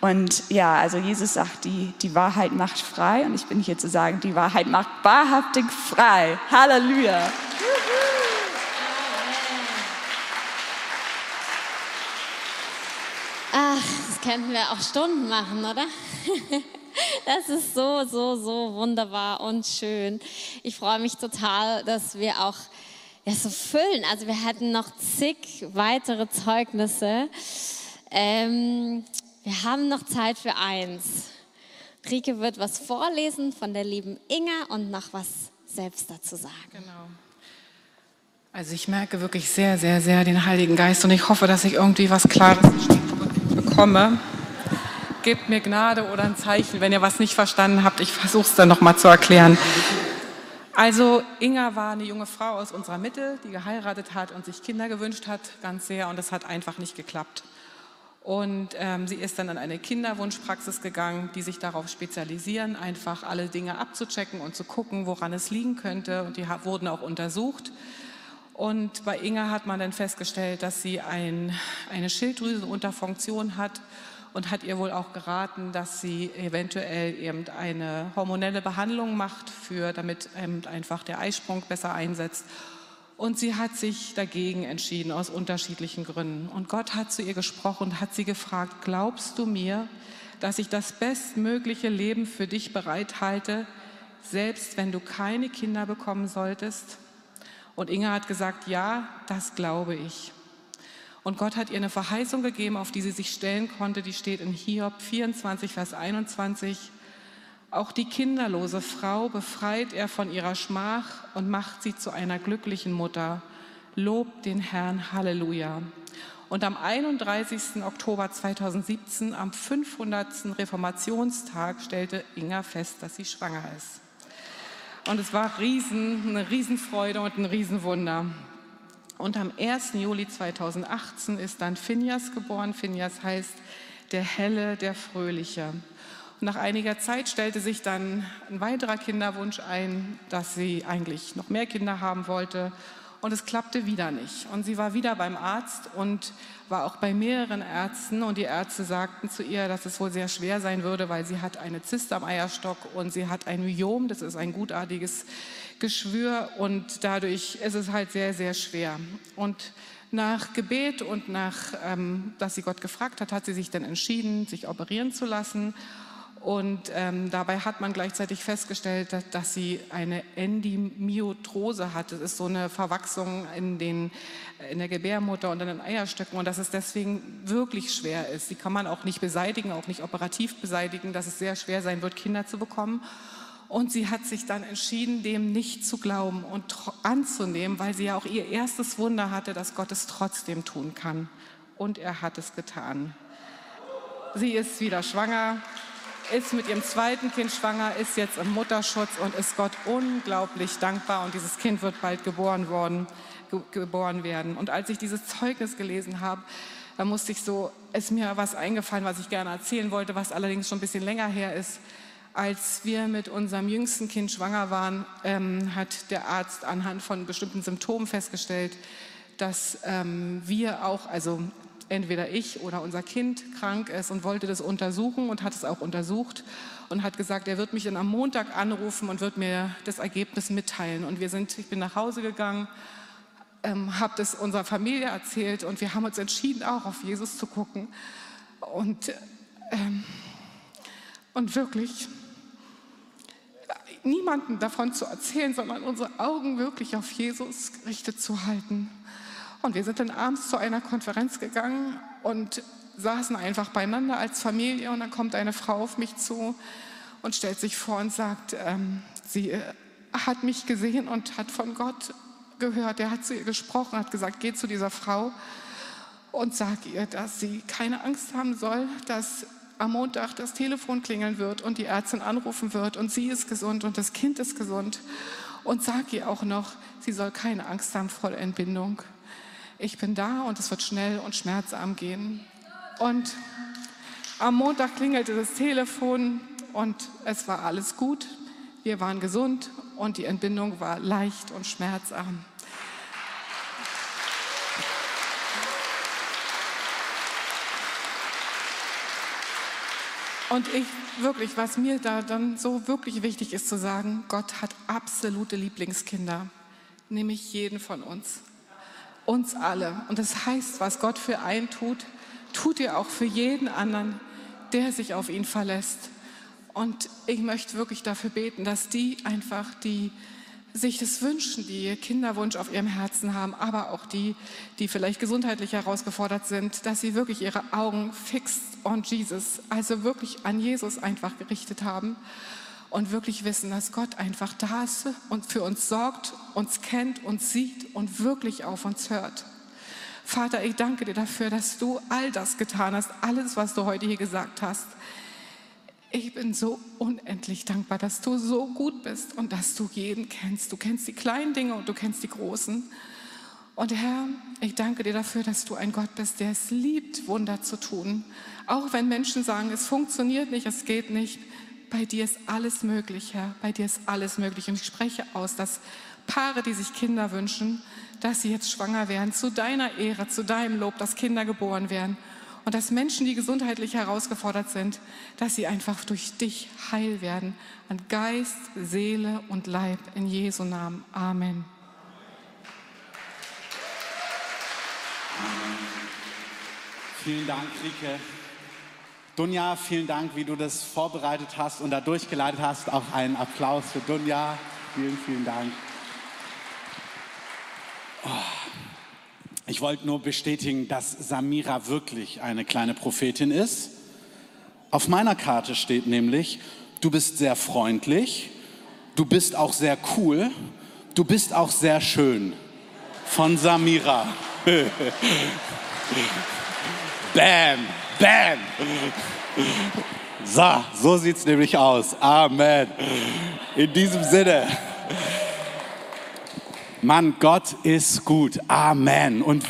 Und ja, also Jesus sagt, die, die Wahrheit macht frei. Und ich bin hier zu sagen, die Wahrheit macht wahrhaftig frei. Halleluja. Ach, das könnten wir auch Stunden machen, oder? Das ist so, so, so wunderbar und schön. Ich freue mich total, dass wir auch ja, so füllen. Also wir hatten noch zig weitere Zeugnisse. Ähm, wir haben noch Zeit für eins. Rike wird was vorlesen von der lieben Inga und noch was selbst dazu sagen. Genau. Also ich merke wirklich sehr, sehr, sehr den Heiligen Geist und ich hoffe, dass ich irgendwie was Klares bekomme. Gebt mir Gnade oder ein Zeichen, wenn ihr was nicht verstanden habt. Ich versuche es dann nochmal zu erklären. Also Inga war eine junge Frau aus unserer Mitte, die geheiratet hat und sich Kinder gewünscht hat, ganz sehr, und das hat einfach nicht geklappt. Und ähm, sie ist dann an eine Kinderwunschpraxis gegangen, die sich darauf spezialisieren, einfach alle Dinge abzuchecken und zu gucken, woran es liegen könnte. Und die wurden auch untersucht. Und bei Inga hat man dann festgestellt, dass sie ein, eine Schilddrüsenunterfunktion hat und hat ihr wohl auch geraten, dass sie eventuell eben eine hormonelle Behandlung macht, für, damit einfach der Eisprung besser einsetzt und sie hat sich dagegen entschieden aus unterschiedlichen Gründen. Und Gott hat zu ihr gesprochen und hat sie gefragt, glaubst du mir, dass ich das bestmögliche Leben für dich bereithalte, selbst wenn du keine Kinder bekommen solltest? Und Inge hat gesagt, ja, das glaube ich. Und Gott hat ihr eine Verheißung gegeben, auf die sie sich stellen konnte. Die steht in Hiob 24, Vers 21. Auch die kinderlose Frau befreit er von ihrer Schmach und macht sie zu einer glücklichen Mutter. Lob den Herrn, Halleluja. Und am 31. Oktober 2017, am 500. Reformationstag, stellte Inga fest, dass sie schwanger ist. Und es war riesen, eine Riesenfreude und ein Riesenwunder. Und am 1. Juli 2018 ist dann Phineas geboren. Phineas heißt der Helle, der Fröhliche. Nach einiger Zeit stellte sich dann ein weiterer Kinderwunsch ein, dass sie eigentlich noch mehr Kinder haben wollte. Und es klappte wieder nicht. Und sie war wieder beim Arzt und war auch bei mehreren Ärzten. Und die Ärzte sagten zu ihr, dass es wohl sehr schwer sein würde, weil sie hat eine Zyste am Eierstock und sie hat ein Myom, das ist ein gutartiges Geschwür. Und dadurch ist es halt sehr, sehr schwer. Und nach Gebet und nach, ähm, dass sie Gott gefragt hat, hat sie sich dann entschieden, sich operieren zu lassen und ähm, dabei hat man gleichzeitig festgestellt, dass, dass, sie eine Endymiotrose hat. Das ist so eine Verwachsung in, den, in der Gebärmutter und in den Eierstöcken und dass es deswegen wirklich schwer ist. Die kann man auch nicht beseitigen, auch nicht operativ beseitigen, dass es sehr schwer sein wird, Kinder zu bekommen. Und sie hat sich dann entschieden, dem nicht zu glauben und anzunehmen, weil sie ja auch ihr erstes Wunder hatte, dass Gott es trotzdem tun kann. Und er hat es getan. Sie ist wieder schwanger ist mit ihrem zweiten Kind schwanger, ist jetzt im Mutterschutz und ist Gott unglaublich dankbar. Und dieses Kind wird bald geboren, worden, ge geboren werden. Und als ich dieses Zeugnis gelesen habe, da musste ich so, ist mir was eingefallen, was ich gerne erzählen wollte, was allerdings schon ein bisschen länger her ist. Als wir mit unserem jüngsten Kind schwanger waren, ähm, hat der Arzt anhand von bestimmten Symptomen festgestellt, dass ähm, wir auch, also entweder ich oder unser Kind krank ist und wollte das untersuchen und hat es auch untersucht und hat gesagt, er wird mich dann am Montag anrufen und wird mir das Ergebnis mitteilen. Und wir sind, ich bin nach Hause gegangen, ähm, habe das unserer Familie erzählt und wir haben uns entschieden, auch auf Jesus zu gucken. Und, ähm, und wirklich niemanden davon zu erzählen, sondern unsere Augen wirklich auf Jesus gerichtet zu halten. Und wir sind dann abends zu einer Konferenz gegangen und saßen einfach beieinander als Familie. Und dann kommt eine Frau auf mich zu und stellt sich vor und sagt, ähm, sie äh, hat mich gesehen und hat von Gott gehört. Er hat zu ihr gesprochen, hat gesagt, geh zu dieser Frau und sag ihr, dass sie keine Angst haben soll, dass am Montag das Telefon klingeln wird und die Ärztin anrufen wird und sie ist gesund und das Kind ist gesund. Und sag ihr auch noch, sie soll keine Angst haben vor Entbindung ich bin da und es wird schnell und schmerzarm gehen. Und am Montag klingelte das Telefon und es war alles gut. Wir waren gesund und die Entbindung war leicht und schmerzarm. Und ich wirklich, was mir da dann so wirklich wichtig ist zu sagen, Gott hat absolute Lieblingskinder, nämlich jeden von uns uns alle. Und das heißt, was Gott für einen tut, tut er auch für jeden anderen, der sich auf ihn verlässt. Und ich möchte wirklich dafür beten, dass die einfach, die sich das wünschen, die Kinderwunsch auf ihrem Herzen haben, aber auch die, die vielleicht gesundheitlich herausgefordert sind, dass sie wirklich ihre Augen fixed on Jesus, also wirklich an Jesus einfach gerichtet haben und wirklich wissen, dass Gott einfach da ist und für uns sorgt, uns kennt, uns sieht und wirklich auf uns hört. Vater, ich danke dir dafür, dass du all das getan hast, alles, was du heute hier gesagt hast. Ich bin so unendlich dankbar, dass du so gut bist und dass du jeden kennst. Du kennst die kleinen Dinge und du kennst die großen. Und Herr, ich danke dir dafür, dass du ein Gott bist, der es liebt, Wunder zu tun. Auch wenn Menschen sagen, es funktioniert nicht, es geht nicht bei dir ist alles möglich, Herr. Bei dir ist alles möglich. Und ich spreche aus, dass Paare, die sich Kinder wünschen, dass sie jetzt schwanger werden, zu deiner Ehre, zu deinem Lob, dass Kinder geboren werden. Und dass Menschen, die gesundheitlich herausgefordert sind, dass sie einfach durch dich heil werden. An Geist, Seele und Leib. In Jesu Namen. Amen. Vielen Dank, Rike. Dunja, vielen Dank, wie du das vorbereitet hast und da durchgeleitet hast. Auch einen Applaus für Dunja. Vielen, vielen Dank. Oh. Ich wollte nur bestätigen, dass Samira wirklich eine kleine Prophetin ist. Auf meiner Karte steht nämlich, du bist sehr freundlich, du bist auch sehr cool, du bist auch sehr schön. Von Samira. <laughs> bam, bam. So, so sieht es nämlich aus. Amen. In diesem Sinne. Mann, Gott ist gut. Amen. Und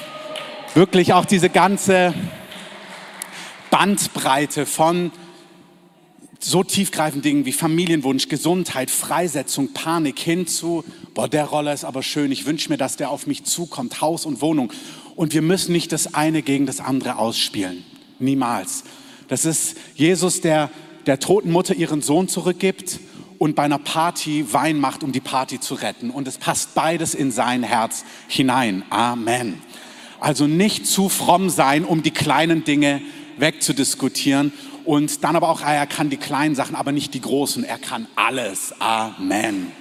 wirklich auch diese ganze Bandbreite von so tiefgreifenden Dingen wie Familienwunsch, Gesundheit, Freisetzung, Panik hin zu, boah, der Roller ist aber schön, ich wünsche mir, dass der auf mich zukommt, Haus und Wohnung. Und wir müssen nicht das eine gegen das andere ausspielen. Niemals. Das ist Jesus, der der toten Mutter ihren Sohn zurückgibt und bei einer Party Wein macht, um die Party zu retten. Und es passt beides in sein Herz hinein. Amen. Also nicht zu fromm sein, um die kleinen Dinge wegzudiskutieren und dann aber auch, ah, er kann die kleinen Sachen, aber nicht die großen. Er kann alles. Amen.